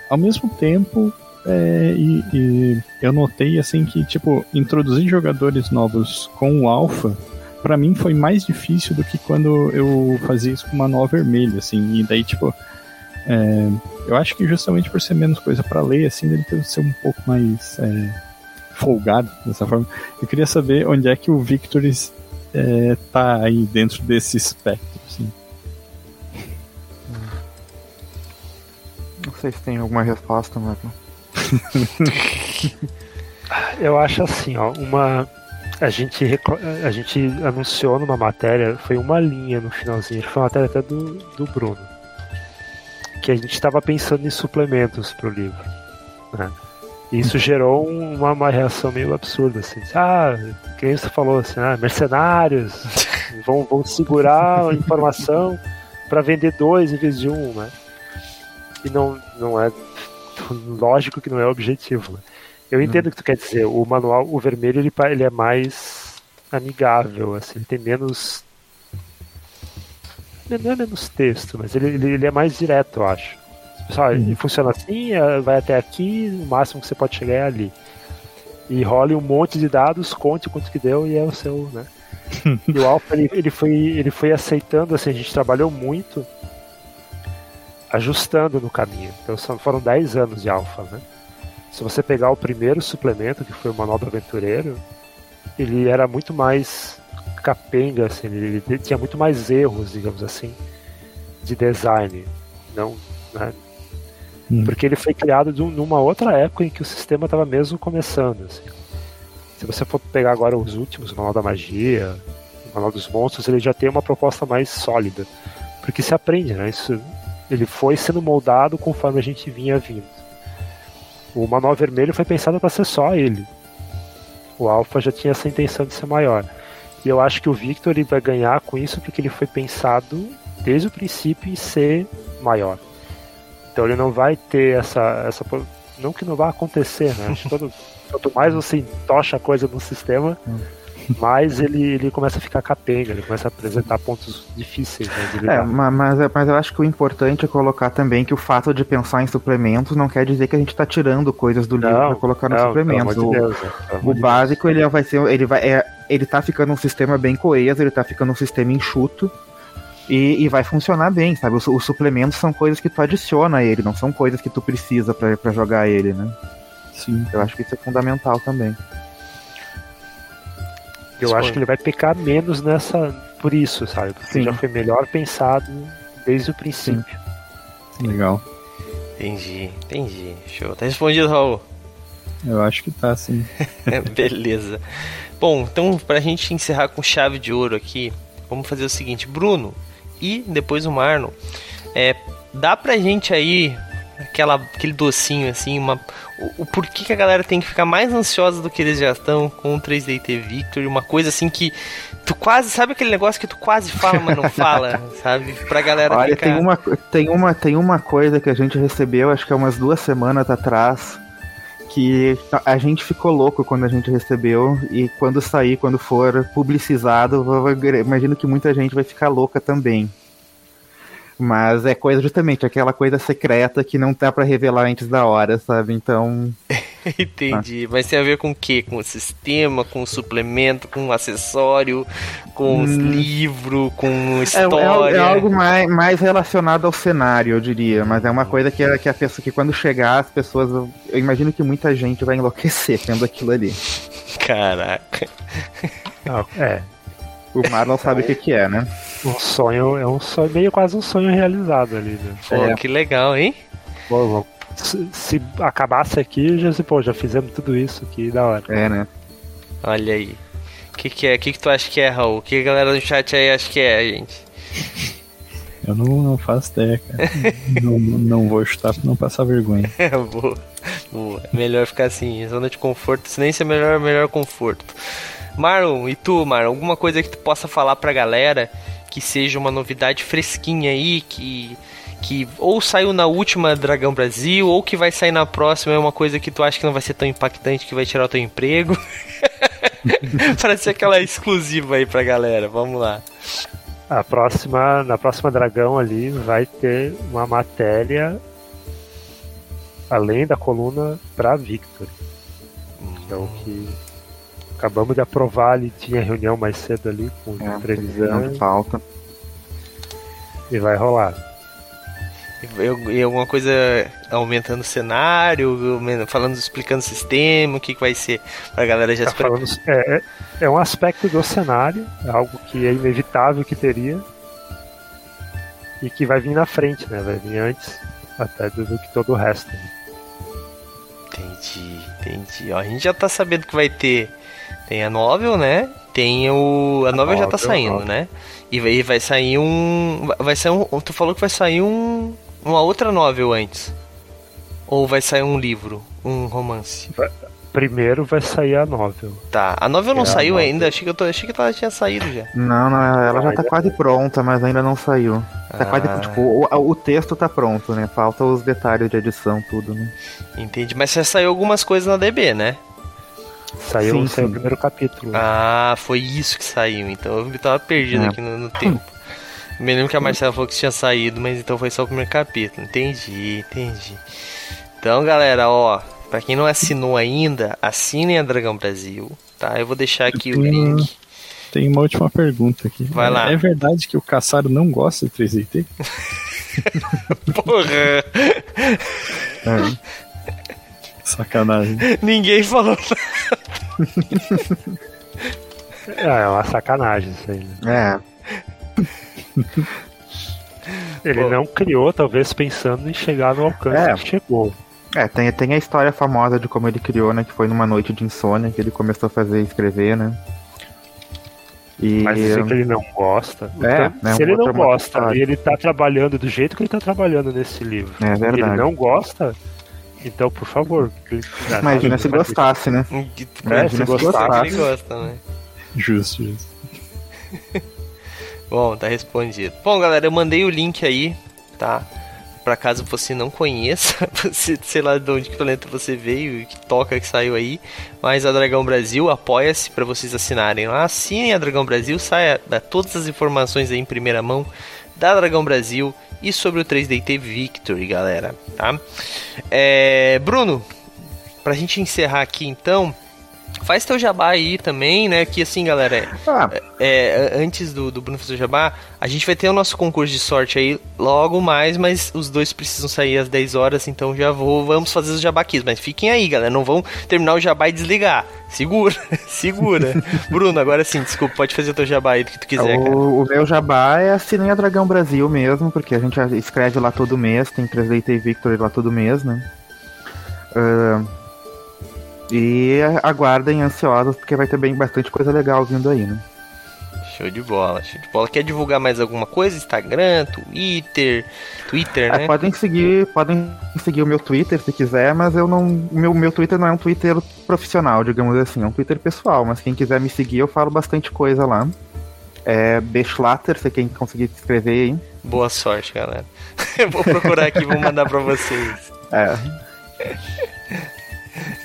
Ao mesmo tempo, é, e, e, eu notei assim que tipo introduzir jogadores novos com o alpha para mim foi mais difícil do que quando eu fazia isso com uma nova vermelha, assim, e daí, tipo, é, eu acho que justamente por ser menos coisa para ler, assim, ele deve ser um pouco mais é, folgado dessa forma. Eu queria saber onde é que o Victoris é, tá aí dentro desse espectro, assim. Não sei se tem alguma resposta, mas... [laughs] [laughs] eu acho assim, ó, uma a gente, a gente anunciou numa matéria, foi uma linha no finalzinho, foi uma matéria até do, do Bruno, que a gente estava pensando em suplementos para o livro. Né? E isso gerou uma, uma reação meio absurda, assim. Ah, quem você falou assim, ah, mercenários [laughs] vão, vão segurar a informação para vender dois em vez de um, né? E não, não é lógico que não é objetivo. Né? Eu hum. entendo o que tu quer dizer. O manual, o vermelho, ele, ele é mais amigável, assim, ele tem menos. Não é menos texto, mas ele, ele, ele é mais direto, eu acho. Pessoal, ele funciona assim, é, vai até aqui, o máximo que você pode chegar é ali. E role um monte de dados, conte quanto que deu e é o seu, né? [laughs] e o Alpha ele, ele, foi, ele foi aceitando, assim, a gente trabalhou muito ajustando no caminho. Então foram 10 anos de alfa, né? Se você pegar o primeiro suplemento, que foi o Manual do Aventureiro, ele era muito mais capenga, assim, ele, ele tinha muito mais erros, digamos assim, de design. Não, né? hum. Porque ele foi criado de um, numa outra época em que o sistema estava mesmo começando. Assim. Se você for pegar agora os últimos, o Manual da Magia, o Manual dos Monstros, ele já tem uma proposta mais sólida. Porque se aprende, né? Isso, ele foi sendo moldado conforme a gente vinha vindo. O Manual Vermelho foi pensado para ser só ele. O Alpha já tinha essa intenção de ser maior. E eu acho que o Victor ele vai ganhar com isso porque ele foi pensado desde o princípio em ser maior. Então ele não vai ter essa. essa não que não vai acontecer, né? [laughs] Quanto mais você tocha a coisa no sistema, hum mais ele, ele começa a ficar capenga, ele começa a apresentar pontos difíceis. Né, é, mas, mas eu acho que o importante é colocar também que o fato de pensar em suplementos não quer dizer que a gente está tirando coisas do livro para colocar nos suplementos. O, Deus, o básico ele vai ser, ele vai, é, ele tá ficando um sistema bem coeso, ele tá ficando um sistema enxuto. E, e, vai funcionar bem, sabe? Os, os, suplementos são coisas que tu adiciona a ele, não são coisas que tu precisa para jogar ele, né? Sim. Eu acho que isso é fundamental também. Eu acho que ele vai pecar menos nessa por isso, sabe? Porque Sim. já foi melhor pensado desde o princípio. Sim. Legal. Entendi, entendi. Show. Tá respondido, Raul? Eu acho que tá, sim. [laughs] Beleza. Bom, então pra gente encerrar com chave de ouro aqui, vamos fazer o seguinte, Bruno e depois o Marlon. É, dá pra gente aí aquela, aquele docinho assim, uma, o, o, porquê que a galera tem que ficar mais ansiosa do que eles já estão com o 3DT Victory, uma coisa assim que tu quase, sabe aquele negócio que tu quase fala, mas não fala, [laughs] sabe? Pra galera Olha, ficar... tem uma tem uma tem uma coisa que a gente recebeu, acho que há umas duas semanas atrás, que a gente ficou louco quando a gente recebeu e quando sair, quando for publicizado, imagino que muita gente vai ficar louca também. Mas é coisa justamente aquela coisa secreta que não dá para revelar antes da hora, sabe? Então. [laughs] Entendi. Ah. Mas tem a ver com o quê? Com o sistema, com o suplemento, com o acessório, com hum. os livros, com história? É, é, é, algo mais, mais relacionado ao cenário, eu diria. Mas é uma coisa que, que a pessoa que quando chegar, as pessoas. Eu imagino que muita gente vai enlouquecer vendo aquilo ali. Caraca. é. O Marlon sabe o que, que é, né? Um sonho, é um sonho, meio quase um sonho realizado ali, né? Pô, é. que legal, hein? Pô, se, se, acabasse aqui, já, pô, já fizemos tudo isso aqui, da hora. É, né? Olha aí. O que, que é? O que, que tu acha que é, Raul? O que a galera no chat aí acha que é, gente? Eu não, não faço ideia, cara. [laughs] não, não vou chutar pra não passar vergonha. [laughs] boa, boa. Melhor ficar assim, zona de conforto. Silêncio é melhor, melhor conforto. Marlon, e tu, Marlon, alguma coisa que tu possa falar pra galera que seja uma novidade fresquinha aí, que que ou saiu na última Dragão Brasil, ou que vai sair na próxima, é uma coisa que tu acha que não vai ser tão impactante que vai tirar o teu emprego. [laughs] para ser aquela exclusiva aí pra galera. Vamos lá. A próxima, na próxima Dragão ali vai ter uma matéria além da coluna para Victor. Então que acabamos de aprovar ali, tinha reunião mais cedo ali com é, previsão. Falta. E vai rolar. E alguma coisa aumentando o cenário, falando, explicando o sistema, o que, que vai ser pra galera já tá se falando, é, é, é um aspecto do cenário, é algo que é inevitável que teria. E que vai vir na frente, né? Vai vir antes até do, do que todo o resto. Né? Entendi, entendi. Ó, a gente já tá sabendo que vai ter tem a novel, né? Tem o. A, a novel, já tá saindo, né? E vai, vai sair um. Vai sair um. Tu falou que vai sair um. Uma outra novel antes. Ou vai sair um livro, um romance? Vai, primeiro vai sair a novel. Tá. A novel não é saiu novel. ainda? Achei que, eu tô, achei que ela tinha saído já. Não, não, ela já tá quase pronta, mas ainda não saiu. Tá ah. quase, tipo, o, o, texto tá pronto, né? Falta os detalhes de edição, tudo, né? Entendi. Mas já saiu algumas coisas na DB, né? Saiu, sim, saiu sim. o primeiro capítulo. Ah, foi isso que saiu, então. Eu tava perdido é. aqui no, no tempo. Me lembro que a Marcela falou que tinha saído, mas então foi só o primeiro capítulo. Entendi, entendi. Então, galera, ó, pra quem não assinou ainda, assinem a Dragão Brasil, tá? Eu vou deixar aqui o link. Tem uma última pergunta aqui. Vai lá. É verdade que o Caçaro não gosta de 3DT? [laughs] Porra! É. Sacanagem. Ninguém falou É, é uma sacanagem isso aí. né? É. Ele Pô. não criou, talvez pensando em chegar no alcance É. que chegou. É, tem, tem a história famosa de como ele criou, né? Que foi numa noite de insônia que ele começou a fazer e escrever, né? E. Mas dizer que ele não gosta. É, então, né, se ele outra- não outra gosta história. e ele tá trabalhando do jeito que ele tá trabalhando nesse livro, É e ele verdade. não gosta, então, por favor. ele- Imagina se gostasse, né? Imagina se se gostasse. ele gosta, né? Justo, justo. [laughs] Bom, tá respondido. Bom, galera, eu mandei o link aí, tá? Pra caso você não conheça, [laughs] você, sei lá de onde que planeta você veio que toca que saiu aí. Mas a Dragão Brasil apoia-se pra vocês assinarem lá. Assinem a Dragão Brasil, saia dá todas as informações aí em primeira mão da Dragão Brasil e sobre o 3DT Victory, galera, tá? É, Bruno, pra gente encerrar aqui então, faz teu jabá aí também, né? Que assim, galera, é, Ah, é, antes do, do Bruno fazer o jabá, a gente vai ter o nosso concurso de sorte aí logo mais, mas os dois precisam sair às 10 horas, então já vou, vamos fazer os jabaquis. Mas fiquem aí, galera, não vão terminar o jabá e desligar. Segura, [laughs] segura. Bruno, agora sim, desculpa, pode fazer o teu jabá aí do que tu quiser, cara. o, o meu jabá é assinem a Dragão Brasil mesmo, porque a gente escreve lá todo mês, tem 3DT Victory lá todo mês, né? Ah, e aguardem ansiosos, porque vai ter bem bastante coisa legal vindo aí, né? Show de bola, show de bola. Quer divulgar mais alguma coisa? Instagram, Twitter, Twitter, Ah, né? podem seguir, podem seguir o meu Twitter se quiser, mas eu não, meu meu Twitter não é um Twitter profissional, digamos assim, é um Twitter pessoal, mas quem quiser me seguir, eu falo bastante coisa lá. É Bechlatter, se quem conseguir escrever aí. Boa sorte, galera. [laughs] Eu vou procurar aqui e vou mandar pra vocês. É, [laughs]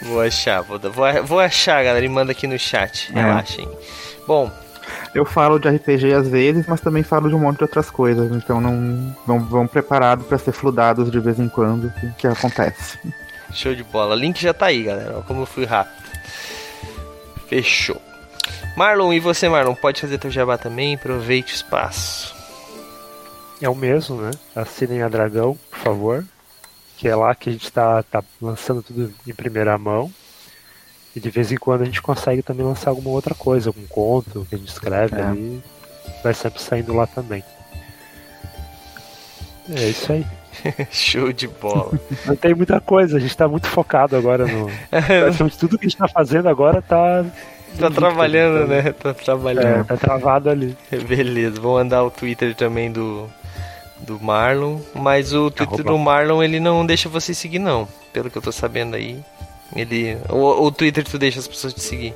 Vou achar, vou, vou, vou achar, galera, e manda aqui no chat. É. Relaxem. Bom, eu falo de RPG às vezes, mas também falo de um monte de outras coisas, então não vão, vão preparados para ser fludados de vez em quando, que, que acontece. show de bola. Link já tá aí, galera. Ó, como eu fui rápido. Fechou. Marlon, e você, Marlon? Pode fazer teu jabá também? Aproveite o espaço. É o mesmo, né? Assinem a Dragão, por favor. Que é lá que a gente tá, tá lançando tudo em primeira mão. E de vez em quando a gente consegue também lançar alguma outra coisa, algum conto que a gente escreve É. ali. Vai sempre saindo lá também. É isso aí. [laughs] show de bola. Não tem muita coisa, a gente tá muito focado agora no. [laughs] Praticamente tudo que a gente tá fazendo agora tá. tá trabalhando, né? Tá É, trabalhando. tá travado ali. [laughs] Beleza, vou mandar o Twitter também do, do Marlon. Mas o Twitter Arroba. do Marlon, ele não deixa você seguir, não. Pelo que eu tô sabendo aí. Ele. O, o Twitter tu deixa as pessoas te seguir.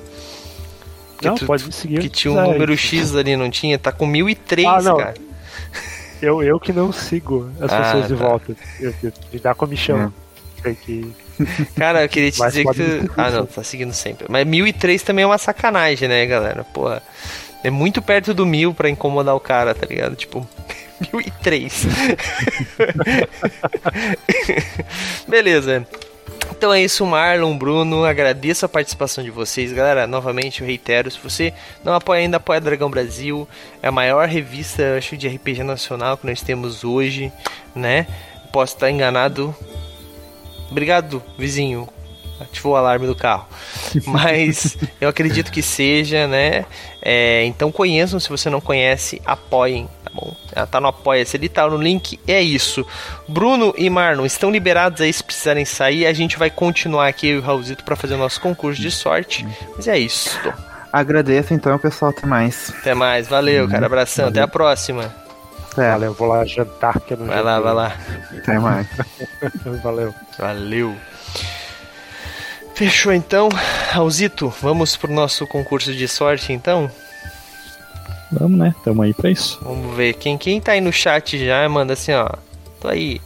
Porque Não, tu- pode me seguir. Que tinha um número X ali, não tinha? Tá com 1003, Ah, não. cara. Eu, eu que não sigo as Ah, pessoas de tá. volta. Eu, eu, me dá comichão. Tem que. Cara, eu queria te Mas dizer que tu. Ah, não, tá seguindo sempre. Mas 1003 também é uma sacanagem, né, galera? Porra. É muito perto do mil pra incomodar o cara, tá ligado? Tipo, 1003. Beleza. Então é isso, Marlon, Bruno. Agradeço a participação de vocês, galera. Novamente, eu reitero: se você não apoia ainda, apoia Dragão Brasil. É a maior revista, acho, de RPG nacional que nós temos hoje, né? Posso estar enganado. Obrigado, vizinho. Ativou o alarme do carro. [laughs] Mas eu acredito que seja, né? É, então conheçam, se você não conhece, apoiem, tá bom? Ela tá no Apoia-se, ele tá no link, é isso. Bruno e Marlon estão liberados aí se precisarem sair. A gente vai continuar aqui, eu e o Raulzito, pra fazer o nosso concurso de sorte. Mas é isso. Agradeço então, pessoal, até mais. Até mais, valeu, cara. Abração, até a próxima. É, Valeu, eu vou lá jantar, que eu não Vai lá, vai lá. até mais. [laughs] Valeu. Valeu. Fechou então. Raulzito, vamos pro nosso concurso de sorte então? Vamos, né? Tamo aí pra isso. Vamos ver. Quem, quem tá aí no chat já, manda assim, ó. Tô aí.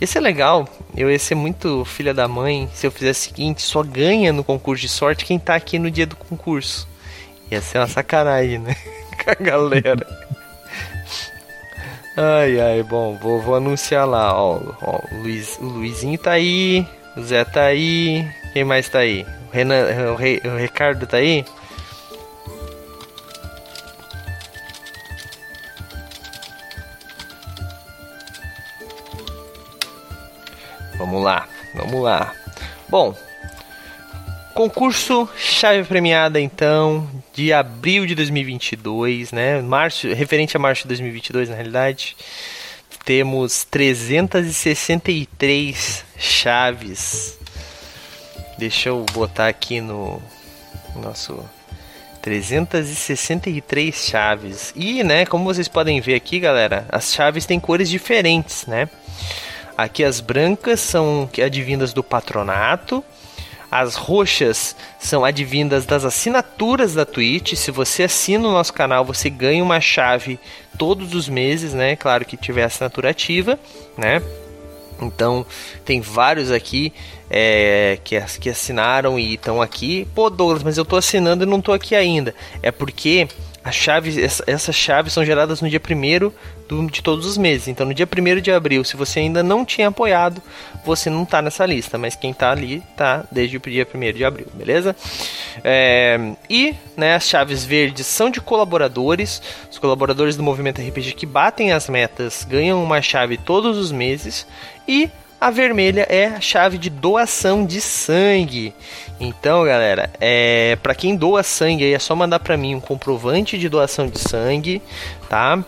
Ia ser legal. Eu ia ser muito filha da mãe se eu fizesse o seguinte: só ganha no concurso de sorte quem tá aqui no dia do concurso. Ia ser uma sacanagem, né? [laughs] Com a galera. [laughs] Ai, ai, bom, vou, vou anunciar lá, ó. ó o, Luiz, o Luizinho tá aí, o Zé tá aí, quem mais tá aí? O, Renan, o, Re, o Ricardo tá aí? Vamos lá, vamos lá. Bom, concurso chave premiada então de abril de 2022, né? Março, referente a março de 2022 na realidade, temos 363 chaves Deixa eu botar aqui no nosso 363 chaves. E, né, como vocês podem ver aqui, galera, as chaves têm cores diferentes, né? Aqui as brancas são advindas do patronato. As roxas são advindas das assinaturas da Twitch. Se você assina o nosso canal, você ganha uma chave todos os meses, né? Claro que tiver assinatura ativa, né? Então, tem vários aqui é, que, que assinaram e estão aqui. Pô, Douglas, mas eu estou assinando e não estou aqui ainda. É porque as chaves, essa, essas chaves são geradas no dia 1 de todos os meses. Então, no dia 1 de abril, se você ainda não tinha apoiado, você não está nessa lista. Mas quem está ali está desde o dia 1 de abril, beleza? É, e né, as chaves verdes são de colaboradores. Os colaboradores do Movimento RPG que batem as metas ganham uma chave todos os meses. E a vermelha é a chave de doação de sangue. Então, galera, é para quem doa sangue é só mandar para mim um comprovante de doação de sangue, tá?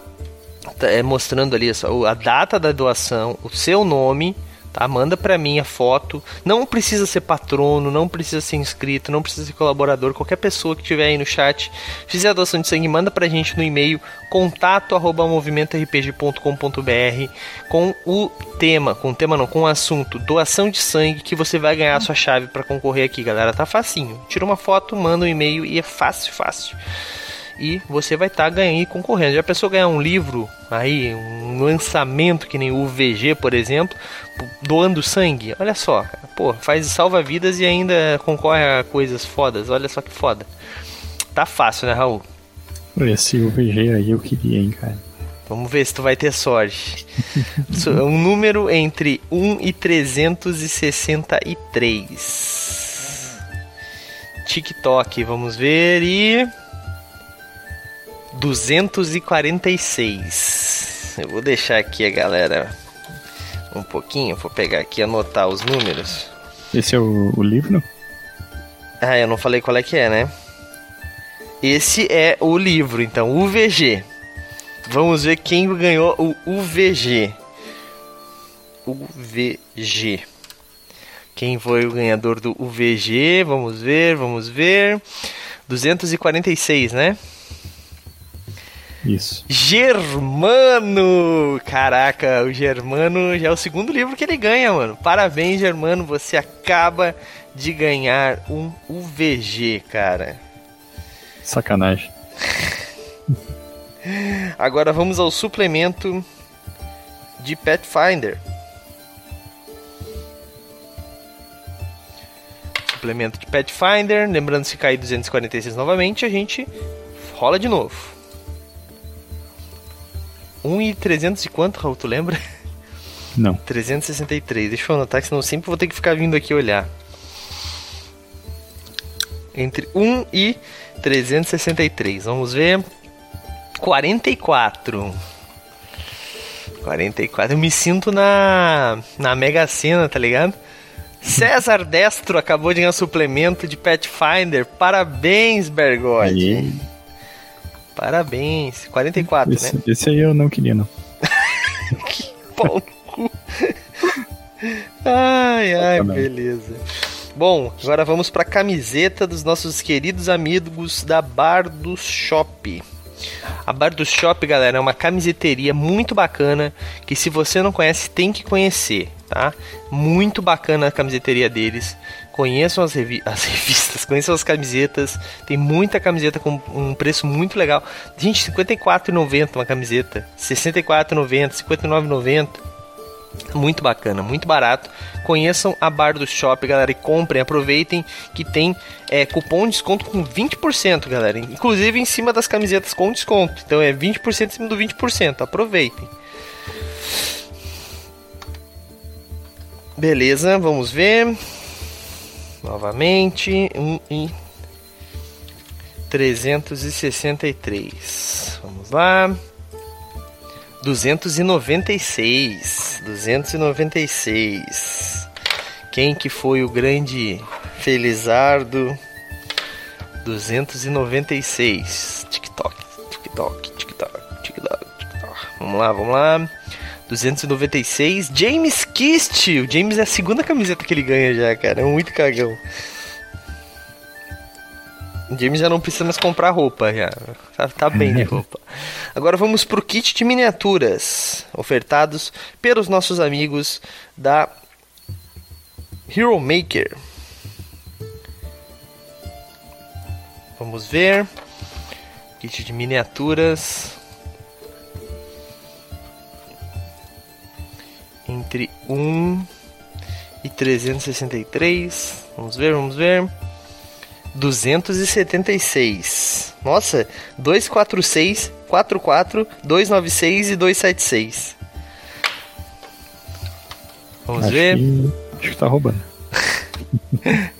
É, mostrando ali a data da doação, o seu nome tá? Manda para mim a foto. Não precisa ser patrono, não precisa ser inscrito, não precisa ser colaborador. Qualquer pessoa que tiver aí no chat, fizer a doação de sangue, manda pra gente no e-mail contato@movimentorpg.com.br com o tema, com o tema não, com o assunto doação de sangue que você vai ganhar a sua chave para concorrer aqui, galera. Tá facinho. Tira uma foto, manda um e-mail e é fácil, fácil e você vai estar tá ganhando e concorrendo. Já a pessoa ganhar um livro aí, um lançamento que nem o VG, por exemplo, doando sangue. Olha só, pô, faz salva vidas e ainda concorre a coisas fodas. Olha só que foda. Tá fácil, né, Raul? Esse UVG aí eu queria, hein, cara. Vamos ver se tu vai ter sorte. [laughs] um número entre 1 e 363. TikTok, vamos ver e 246. Eu vou deixar aqui a galera um pouquinho, vou pegar aqui e anotar os números. Esse é o, o livro? Ah, eu não falei qual é que é, né? Esse é o livro, então, UVG. Vamos ver quem ganhou o UVG. UVG. Quem foi o ganhador do UVG? Vamos ver, vamos ver. 246, né? Isso. Germano! Caraca, o Germano já é o segundo livro que ele ganha, mano. Parabéns, Germano, você acaba de ganhar um UVG, cara. Sacanagem. [laughs] Agora vamos ao suplemento de Pathfinder. Suplemento de Pathfinder, lembrando se cair 246 novamente, a gente rola de novo. 1 e 300 e quanto, Raul? Tu lembra? Não. 363. Deixa eu anotar, que senão sempre vou ter que ficar vindo aqui olhar. Entre 1 e 363. Vamos ver. 44. 44. Eu me sinto na, na Mega Sena, tá ligado? César Destro acabou de ganhar suplemento de Pathfinder. Parabéns, Bergotti. Parabéns. 44, esse, né? Esse aí eu não queria, não. [laughs] que cu. Ai, ai, beleza. Bom, agora vamos para a camiseta dos nossos queridos amigos da Bar do Shop. A Bar do Shop, galera, é uma camiseteria muito bacana que se você não conhece, tem que conhecer, tá? Muito bacana a camiseteria deles. Conheçam as, revi [laughs] as revistas, conheçam as camisetas. Tem muita camiseta com um preço muito legal. Gente, R$ 54,90 uma camiseta. R$ 64,90, R$ 59,90. Muito bacana, muito barato. Conheçam a Bar do Shop, galera, e comprem, aproveitem que tem é, cupom de desconto com 20%, galera. Inclusive em cima das camisetas com desconto. Então é 20% em cima do 20%. Aproveitem. Beleza, vamos ver. Novamente, 1 e 363. Vamos lá. 296. 296. Quem que foi o grande Felizardo? 296. TikTok, TikTok, TikTok, TikTok, TikTok. Vamos lá, vamos lá. 296. James Kist. O James é a segunda camiseta que ele ganha já, cara. É muito cagão. O James já não precisa mais comprar roupa já. Tá, tá bem de roupa. Agora vamos pro kit de miniaturas ofertados pelos nossos amigos da Hero Maker. Vamos ver. Kit de miniaturas. Entre 1 e 363. Vamos ver, vamos ver. 276. Nossa, 246, 44, 296 e 276. Vamos acho ver. Que, acho que tá roubando. [laughs]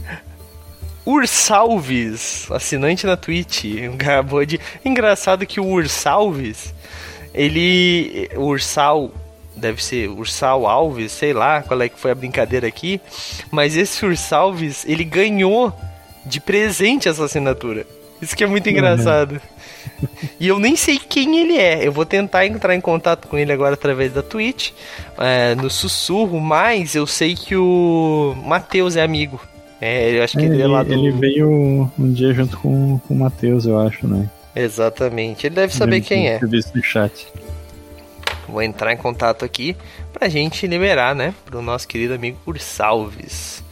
Ursalves, assinante na Twitch, acabou de. Engraçado que o Ursalves, ele. O Ursal deve ser Ursal Alves, sei lá qual é que foi a brincadeira aqui, mas esse Ursalves, ele ganhou de presente essa assinatura. Isso que é muito engraçado. Uhum. E eu nem sei quem ele é. Eu vou tentar entrar em contato com ele agora através da Twitch, é, no sussurro, mas eu sei que o Matheus é amigo. É, eu acho que ele, ele é lá do... Ele veio um dia junto com, com o Matheus, eu acho, né? Exatamente. Ele deve saber quem é. Visto no chat. Vou entrar em contato aqui pra gente liberar, né? Pro nosso querido amigo Ursalves.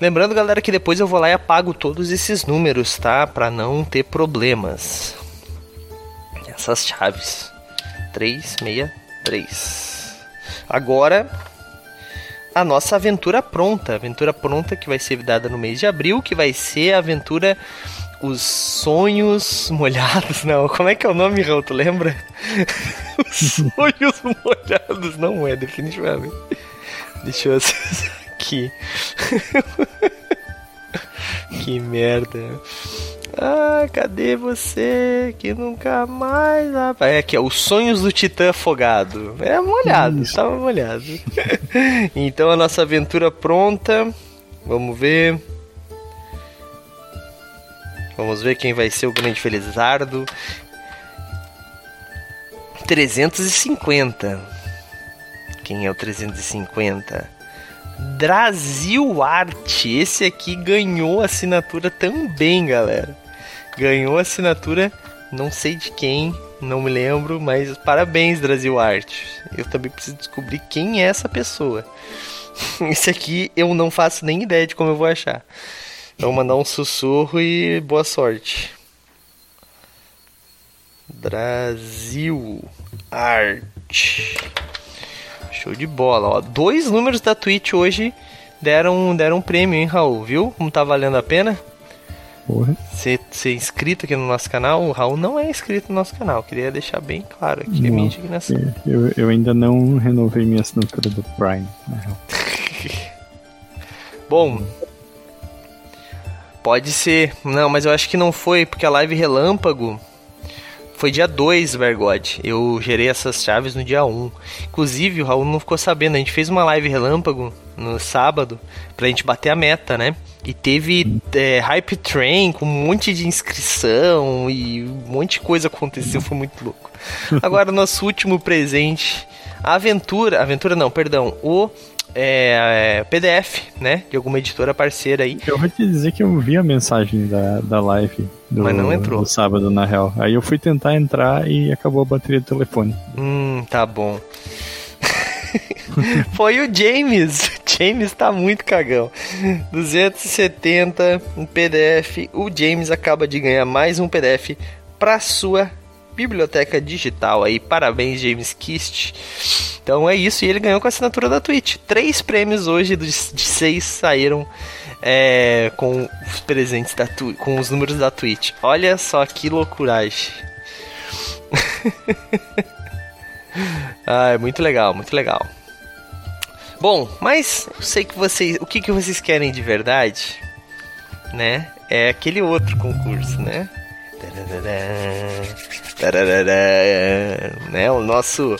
Lembrando, galera, que depois eu vou lá e apago todos esses números, tá? Pra não ter problemas. Essas chaves. 363. Agora, a nossa aventura pronta. Aventura pronta que vai ser dada no mês de abril, que vai ser a aventura Os Sonhos Molhados. Não, como é que é o nome, Raul? Tu lembra? [laughs] Os Sonhos Molhados. Não é, definitivamente. Deixa eu acessar aqui. [laughs] que merda. Ah, cadê você? Que nunca mais. Rapaz. É aqui, ó, os sonhos do Titã afogado. É molhado, Isso. tava molhado. [laughs] então a nossa aventura pronta. Vamos ver. Vamos ver quem vai ser o grande Felizardo. 350. Quem é o 350? Brasil Arte. Esse aqui ganhou assinatura também, galera. Ganhou assinatura, não sei de quem, não me lembro, mas parabéns, Brasil Arte. Eu também preciso descobrir quem é essa pessoa. [laughs] Esse aqui eu não faço nem ideia de como eu vou achar. Então, vou mandar um sussurro e boa sorte. Brasil Arte. Show de bola. Ó, dois números da Twitch hoje deram, deram um prêmio, hein, Raul? Viu como tá valendo a pena? Ser, ser inscrito aqui no nosso canal. O Raul não é inscrito no nosso canal. Queria deixar bem claro aqui não, a minha indignação. Eu, eu ainda não renovei minha assinatura do Prime. [laughs] Bom, pode ser. Não, mas eu acho que não foi, porque a live relâmpago foi dia 2, Vergode. Eu gerei essas chaves no dia 1. Um. Inclusive, o Raul não ficou sabendo. A gente fez uma live relâmpago no sábado pra gente bater a meta, né? E teve é, Hype Train com um monte de inscrição e um monte de coisa aconteceu. Foi muito louco. [laughs] Agora, nosso último presente. A aventura. Aventura não, perdão. O é, é, PDF, né? De alguma editora parceira aí. Eu vou te dizer que eu vi a mensagem da, da live do, Mas não entrou. do sábado, na real. Aí eu fui tentar entrar e acabou a bateria do telefone. Hum, tá bom. [laughs] Foi o James. James tá muito cagão. 270 um PDF. O James acaba de ganhar mais um PDF para sua biblioteca digital aí. Parabéns, James Kist. Então é isso, e ele ganhou com a assinatura da Twitch. Três prêmios hoje de seis saíram é, com os presentes da tu com os números da Twitch. Olha só que loucuragem. [laughs] ah, é muito legal, muito legal. Bom, mas eu sei que vocês, o que, que vocês querem de verdade, né? É aquele outro concurso, né? Tararara, né? O nosso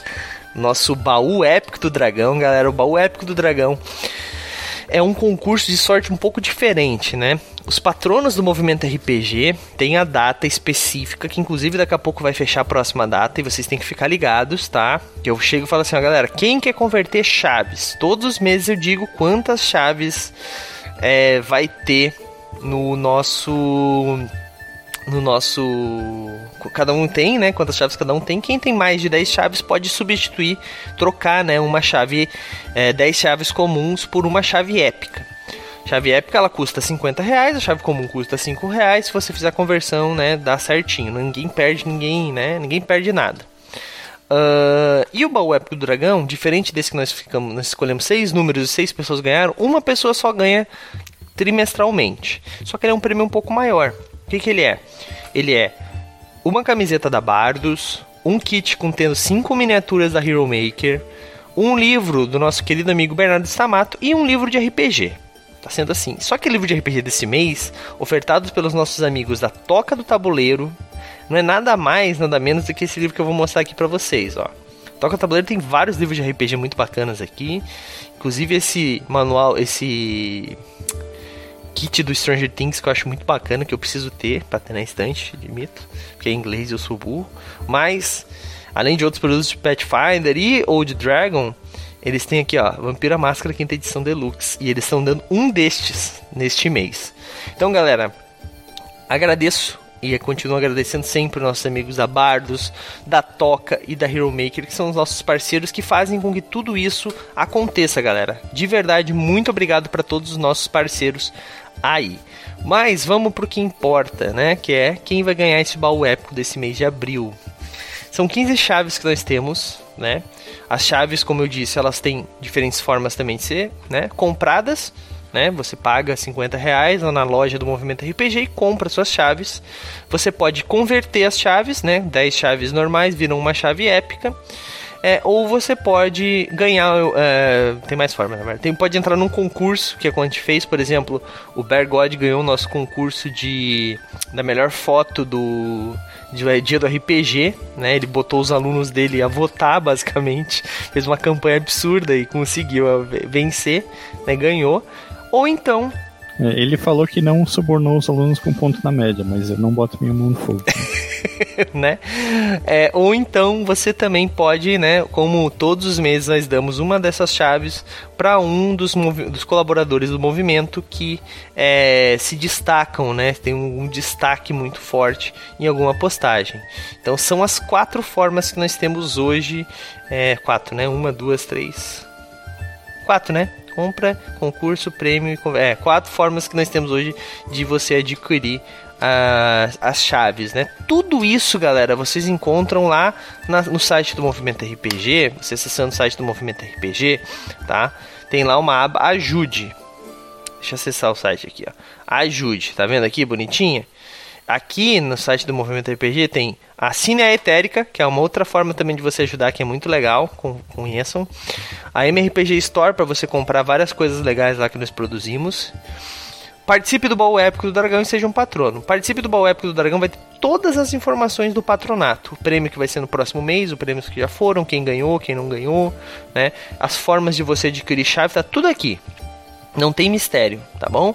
nosso baú épico do dragão, galera, o baú épico do dragão é um concurso de sorte um pouco diferente, né? Os patronos do movimento RPG têm a data específica, que inclusive daqui a pouco vai fechar a próxima data e vocês têm que ficar ligados, tá? Eu chego e falo assim, ó, galera, quem quer converter chaves? Todos os meses eu digo quantas chaves é, vai ter no nosso no nosso. Cada um tem, né? Quantas chaves cada um tem. Quem tem mais de 10 chaves pode substituir, trocar, né? Uma chave, é, 10 chaves comuns por uma chave épica. Chave épica ela custa 50 reais, a chave comum custa 5 reais. Se você fizer a conversão, né, dá certinho. Ninguém perde ninguém, né? Ninguém perde nada. Uh, e o baú épico do dragão, diferente desse que nós ficamos, nós escolhemos seis números e seis pessoas ganharam, uma pessoa só ganha trimestralmente. Só que ele é um prêmio um pouco maior. O que, que ele é? Ele é uma camiseta da Bardos, um kit contendo cinco miniaturas da Hero Maker, um livro do nosso querido amigo Bernardo Stamato e um livro de RPG. Tá sendo assim. Só que livro de RPG desse mês, ofertados pelos nossos amigos da Toca do Tabuleiro, não é nada mais, nada menos do que esse livro que eu vou mostrar aqui para vocês, ó. Toca do Tabuleiro tem vários livros de RPG muito bacanas aqui. Inclusive esse manual, esse kit do Stranger Things que eu acho muito bacana, que eu preciso ter para ter na estante, admito, porque em inglês eu sou burro. Mas, além de outros produtos de Pathfinder e Old Dragon, eles têm aqui, ó, Vampira Máscara Quinta Edição Deluxe. E eles estão dando um destes neste mês. Então, galera, agradeço e continuo agradecendo sempre nossos amigos da Bardos, da Toca e da Hero Maker, que são os nossos parceiros que fazem com que tudo isso aconteça, galera. De verdade, muito obrigado para todos os nossos parceiros aí. Mas vamos pro que importa, né? Que é quem vai ganhar esse baú épico desse mês de abril. São 15 chaves que nós temos, né? As chaves, como eu disse, elas têm diferentes formas também de ser, né? Compradas, né? Você paga 50 reais lá na loja do Movimento RPG e compra suas chaves. Você pode converter as chaves, né? 10 chaves normais viram uma chave épica. É, ou você pode ganhar. É, tem mais formas, na verdade. Tem, pode entrar num concurso que é a gente fez, por exemplo, o Bear God ganhou o nosso concurso de da melhor foto do de, é, dia do RPG, né? Ele botou os alunos dele a votar, basicamente. [laughs] Fez uma campanha absurda e conseguiu vencer, né? Ganhou. Ou então é, ele falou que não subornou os alunos com ponto na média, mas eu não boto minha mão no fogo. né? É, ou então você também pode, né? Como todos os meses nós damos uma dessas chaves para um dos, dos, colaboradores do movimento que é, se destacam, né? Tem um, um destaque muito forte em alguma postagem. Então são as quatro formas que nós temos hoje. É, quatro, né? Uma, duas, três. Quatro, né? Compra, concurso, prêmio e é, quatro formas que nós temos hoje de você adquirir as, as chaves, né? Tudo isso, galera, vocês encontram lá na, no site do Movimento RPG. Você acessando o site do Movimento RPG, tá? Tem lá uma aba Ajude. Deixa eu acessar o site aqui, ó. Ajude, tá vendo aqui, bonitinha? Aqui no site do Movimento RPG tem a Cine Etérica, que é uma outra forma também de você ajudar, que é muito legal, conheçam. A MRPG Store, para você comprar várias coisas legais lá que nós produzimos. Participe do baú épico do dragão e seja um patrono. Participe do baú épico do dragão vai ter todas as informações do patronato. O prêmio que vai ser no próximo mês, os prêmios que já foram, quem ganhou, quem não ganhou, né? As formas de você adquirir chave, tá tudo aqui. Não tem mistério, tá bom?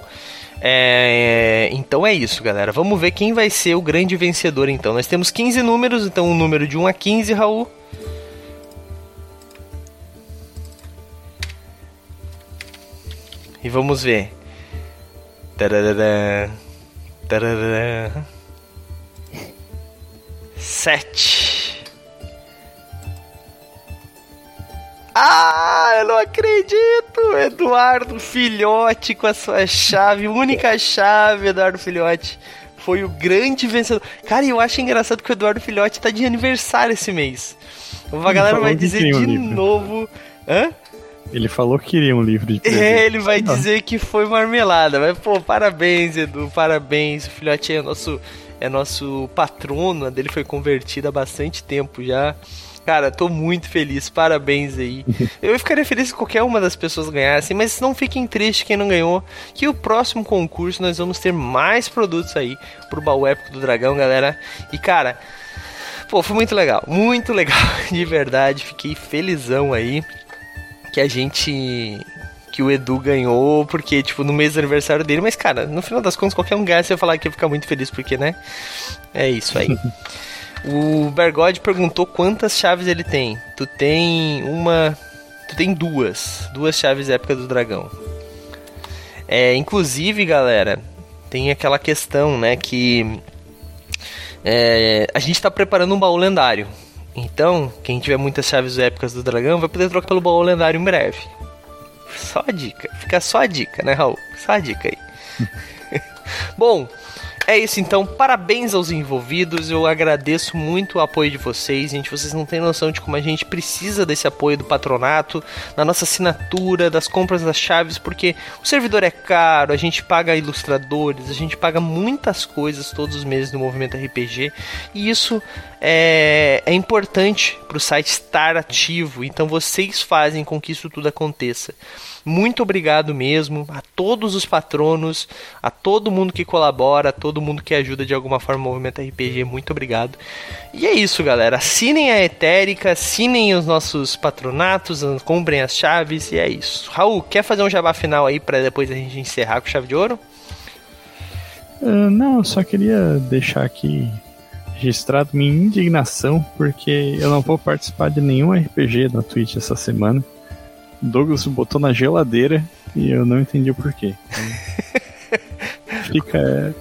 É, então é isso, galera. Vamos ver quem vai ser o grande vencedor então. Nós temos 15 números, então um número de 1 a 15, Raul. E vamos ver. Tararara, tararara. Sete. Ah, eu não acredito! Eduardo Filhote com a sua chave, única chave, Eduardo Filhote. Foi o grande vencedor. Cara, eu acho engraçado que o Eduardo Filhote tá de aniversário esse mês. A galera vai dizer de novo. Hã? Ele falou que queria um livro de presente. É, ele vai dizer que foi marmelada. Mas, pô, parabéns, Edu, parabéns. O filhote é nosso, é nosso patrono. A dele foi convertida há bastante tempo já. Cara, tô muito feliz, parabéns aí. [laughs] Eu ficaria feliz se qualquer uma das pessoas ganhasse, mas não fiquem tristes quem não ganhou, que o próximo concurso nós vamos ter mais produtos aí pro baú épico do dragão, galera. E cara, Pô, foi muito legal, muito legal, [laughs] de verdade. Fiquei felizão aí que a gente. Que o Edu ganhou, porque, tipo, no mês do aniversário dele, mas, cara, no final das contas, qualquer um ganha, você falar que ia ficar muito feliz, porque, né? É isso aí. [laughs] o Bergode perguntou quantas chaves ele tem. Tu tem uma. Tu tem duas. Duas chaves época do dragão. É, inclusive, galera, tem aquela questão, né, que é, a gente está preparando um baú lendário. Então, quem tiver muitas chaves épicas do dragão vai poder trocar pelo baú lendário em breve. Só a dica. Fica só a dica, né, Raul? Só a dica aí. [laughs] Bom, é isso então, parabéns aos envolvidos. Eu agradeço muito o apoio de vocês, gente. Vocês não têm noção de como a gente precisa desse apoio do patronato, da nossa assinatura, das compras das chaves, porque o servidor é caro, a gente paga ilustradores, a gente paga muitas coisas todos os meses no movimento RPG, e isso é, é importante para o site estar ativo. Então vocês fazem com que isso tudo aconteça. Muito obrigado mesmo a todos os patronos, a todo mundo que colabora, a todo mundo que ajuda de alguma forma o Movimento RPG. Muito obrigado. E é isso, galera. Assinem a Etérica, assinem os nossos patronatos, comprem as chaves e é isso. Raul, quer fazer um jabá final aí para depois a gente encerrar com chave de ouro? Uh, não, eu só queria deixar aqui registrado minha indignação porque eu não vou participar de nenhum RPG na Twitch essa semana. Douglas botou na geladeira e eu não entendi o porquê. [laughs] Fica.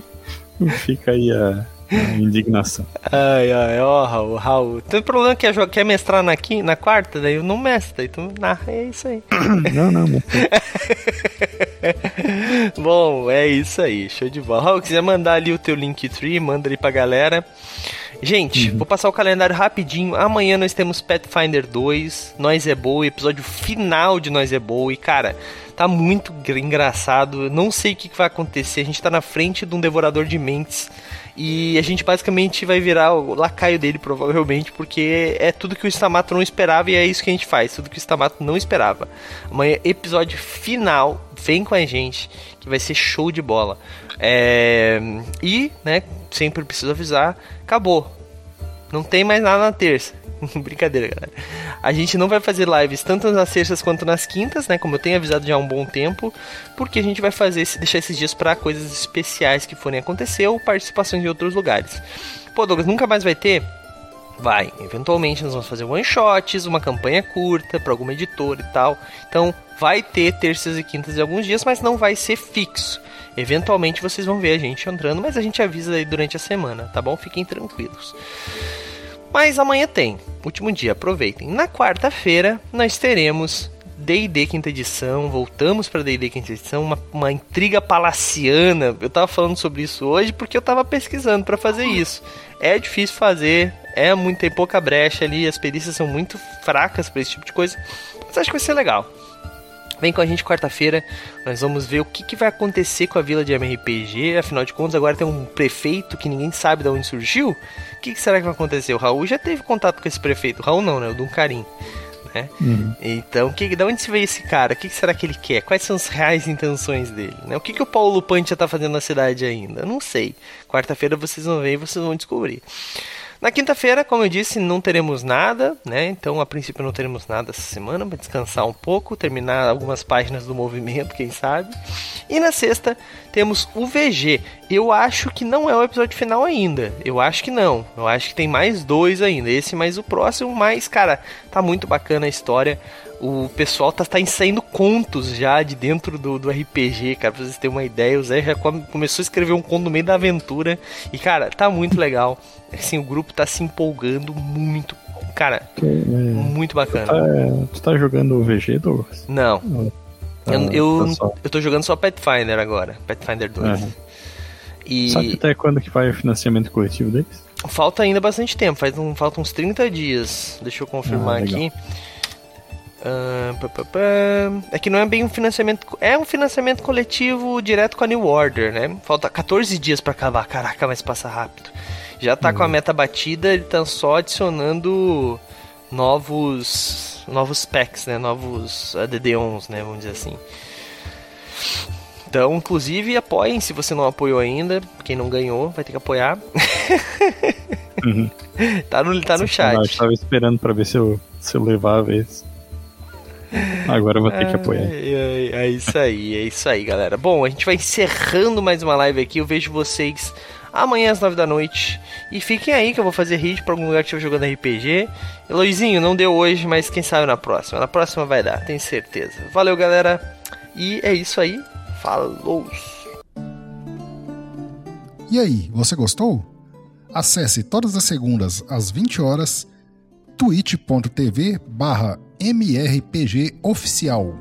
[laughs] fica aí a, a, indignação. Ai, ai, ó, Raul, Raul. Tem problema que é, quer mestrar na, quinta, na quarta, daí eu não mestre, daí tu narra, é isso aí. [coughs] não, não, não. [laughs] Bom, é isso aí, show de bola. Raul, quiser mandar ali o teu Linktree, manda ali pra galera. Gente, uhum. vou passar o calendário rapidinho. Amanhã nós temos Pathfinder 2, Nós é Boa, episódio final de Nós é Boa. E cara, tá muito engraçado. não sei o que vai acontecer. A gente tá na frente de um devorador de mentes. E a gente basicamente vai virar o lacaio dele, provavelmente, porque é tudo que o Stamato não esperava e é isso que a gente faz, tudo que o Stamato não esperava. Amanhã, episódio final, vem com a gente, que vai ser show de bola. É... E, né, sempre preciso avisar, acabou. Não tem mais nada na terça. [laughs] Brincadeira, galera. A gente não vai fazer lives tanto nas sextas quanto nas quintas, né? Como eu tenho avisado já há um bom tempo, porque a gente vai fazer deixar esses dias para coisas especiais que forem acontecer ou participações em outros lugares. Pô, Douglas, nunca mais vai ter? Vai, eventualmente nós vamos fazer one shots, uma campanha curta para alguma editora e tal. Então, vai ter terças e quintas em alguns dias, mas não vai ser fixo. Eventualmente vocês vão ver a gente entrando, mas a gente avisa aí durante a semana, tá bom? Fiquem tranquilos. Mas amanhã tem, último dia, aproveitem. Na quarta-feira nós teremos D&D quinta edição, voltamos para D&D quinta edição, uma, uma intriga palaciana. Eu tava falando sobre isso hoje porque eu tava pesquisando para fazer isso. É difícil fazer, é muito tem pouca brecha ali, as perícias são muito fracas para esse tipo de coisa. Mas acho que vai ser legal. Vem com a gente quarta-feira, nós vamos ver o que, que, vai acontecer com a vila de MRPG. Afinal de contas, agora tem um prefeito que ninguém sabe de onde surgiu. O que, que será que vai acontecer? O Raul já teve contato com esse prefeito. O Raul não, né? O Duncarim. Né? Uhum. Então, que, de onde se veio esse cara? O que, que, será que ele quer? Quais são as reais intenções dele? Né? O que, que o Paulo Pantia tá fazendo na cidade ainda? Não sei. Quarta-feira vocês vão ver e vocês vão descobrir. Na quinta-feira, como eu disse, não teremos nada, né? Então, a princípio, não teremos nada essa semana para descansar um pouco, terminar algumas páginas do movimento, quem sabe. E na sexta, temos o VG. Eu acho que não é o episódio final ainda. Eu acho que não. Eu acho que tem mais dois ainda. Esse mais o próximo, mas, cara, tá muito bacana a história o pessoal tá, tá saindo contos já de dentro do, do RPG, cara, pra vocês terem uma ideia. O Zé já começou a escrever um conto no meio da aventura. E, cara, tá muito legal. Assim, o grupo tá se empolgando muito. Cara, é, muito bacana. Tu tá, tu tá, jogando o VG, Douglas? Não. Ah, eu, eu, tá eu tô jogando só Pathfinder agora. Pathfinder 2. Uhum. E... Sabe até quando que vai o financiamento coletivo deles? Falta ainda bastante tempo, faz um, falta uns 30 dias. Deixa eu confirmar ah, aqui. É que não é bem um financiamento. É um financiamento coletivo direto com a New Order, né? Falta 14 dias para acabar. Caraca, mas passa rápido. Já tá uhum. com a uhum. meta batida, ele tá só adicionando novos novos packs, né? Novos ADD-ons, né? Vamos dizer assim. Então, inclusive, apoiem se você não apoiou ainda. Quem não ganhou vai ter que apoiar. [laughs] tá no, tá no chat. Eu tava esperando pra ver se eu, se eu levava esse. Agora eu vou ter que apoiar. É, é, isso aí, é isso aí, galera. Bom, a gente vai encerrando mais uma live aqui. Eu vejo vocês amanhã às 9 da noite. E fiquem aí que eu vou fazer hit pra algum lugar que estiver jogando RPG. Eloizinho, não deu hoje, mas quem sabe na próxima. Na próxima vai dar, tenho certeza. Valeu, galera. E é isso aí. Falou! E aí, você gostou? Acesse todas as segundas às 20 horas twitch.tv barra MRPG Oficial.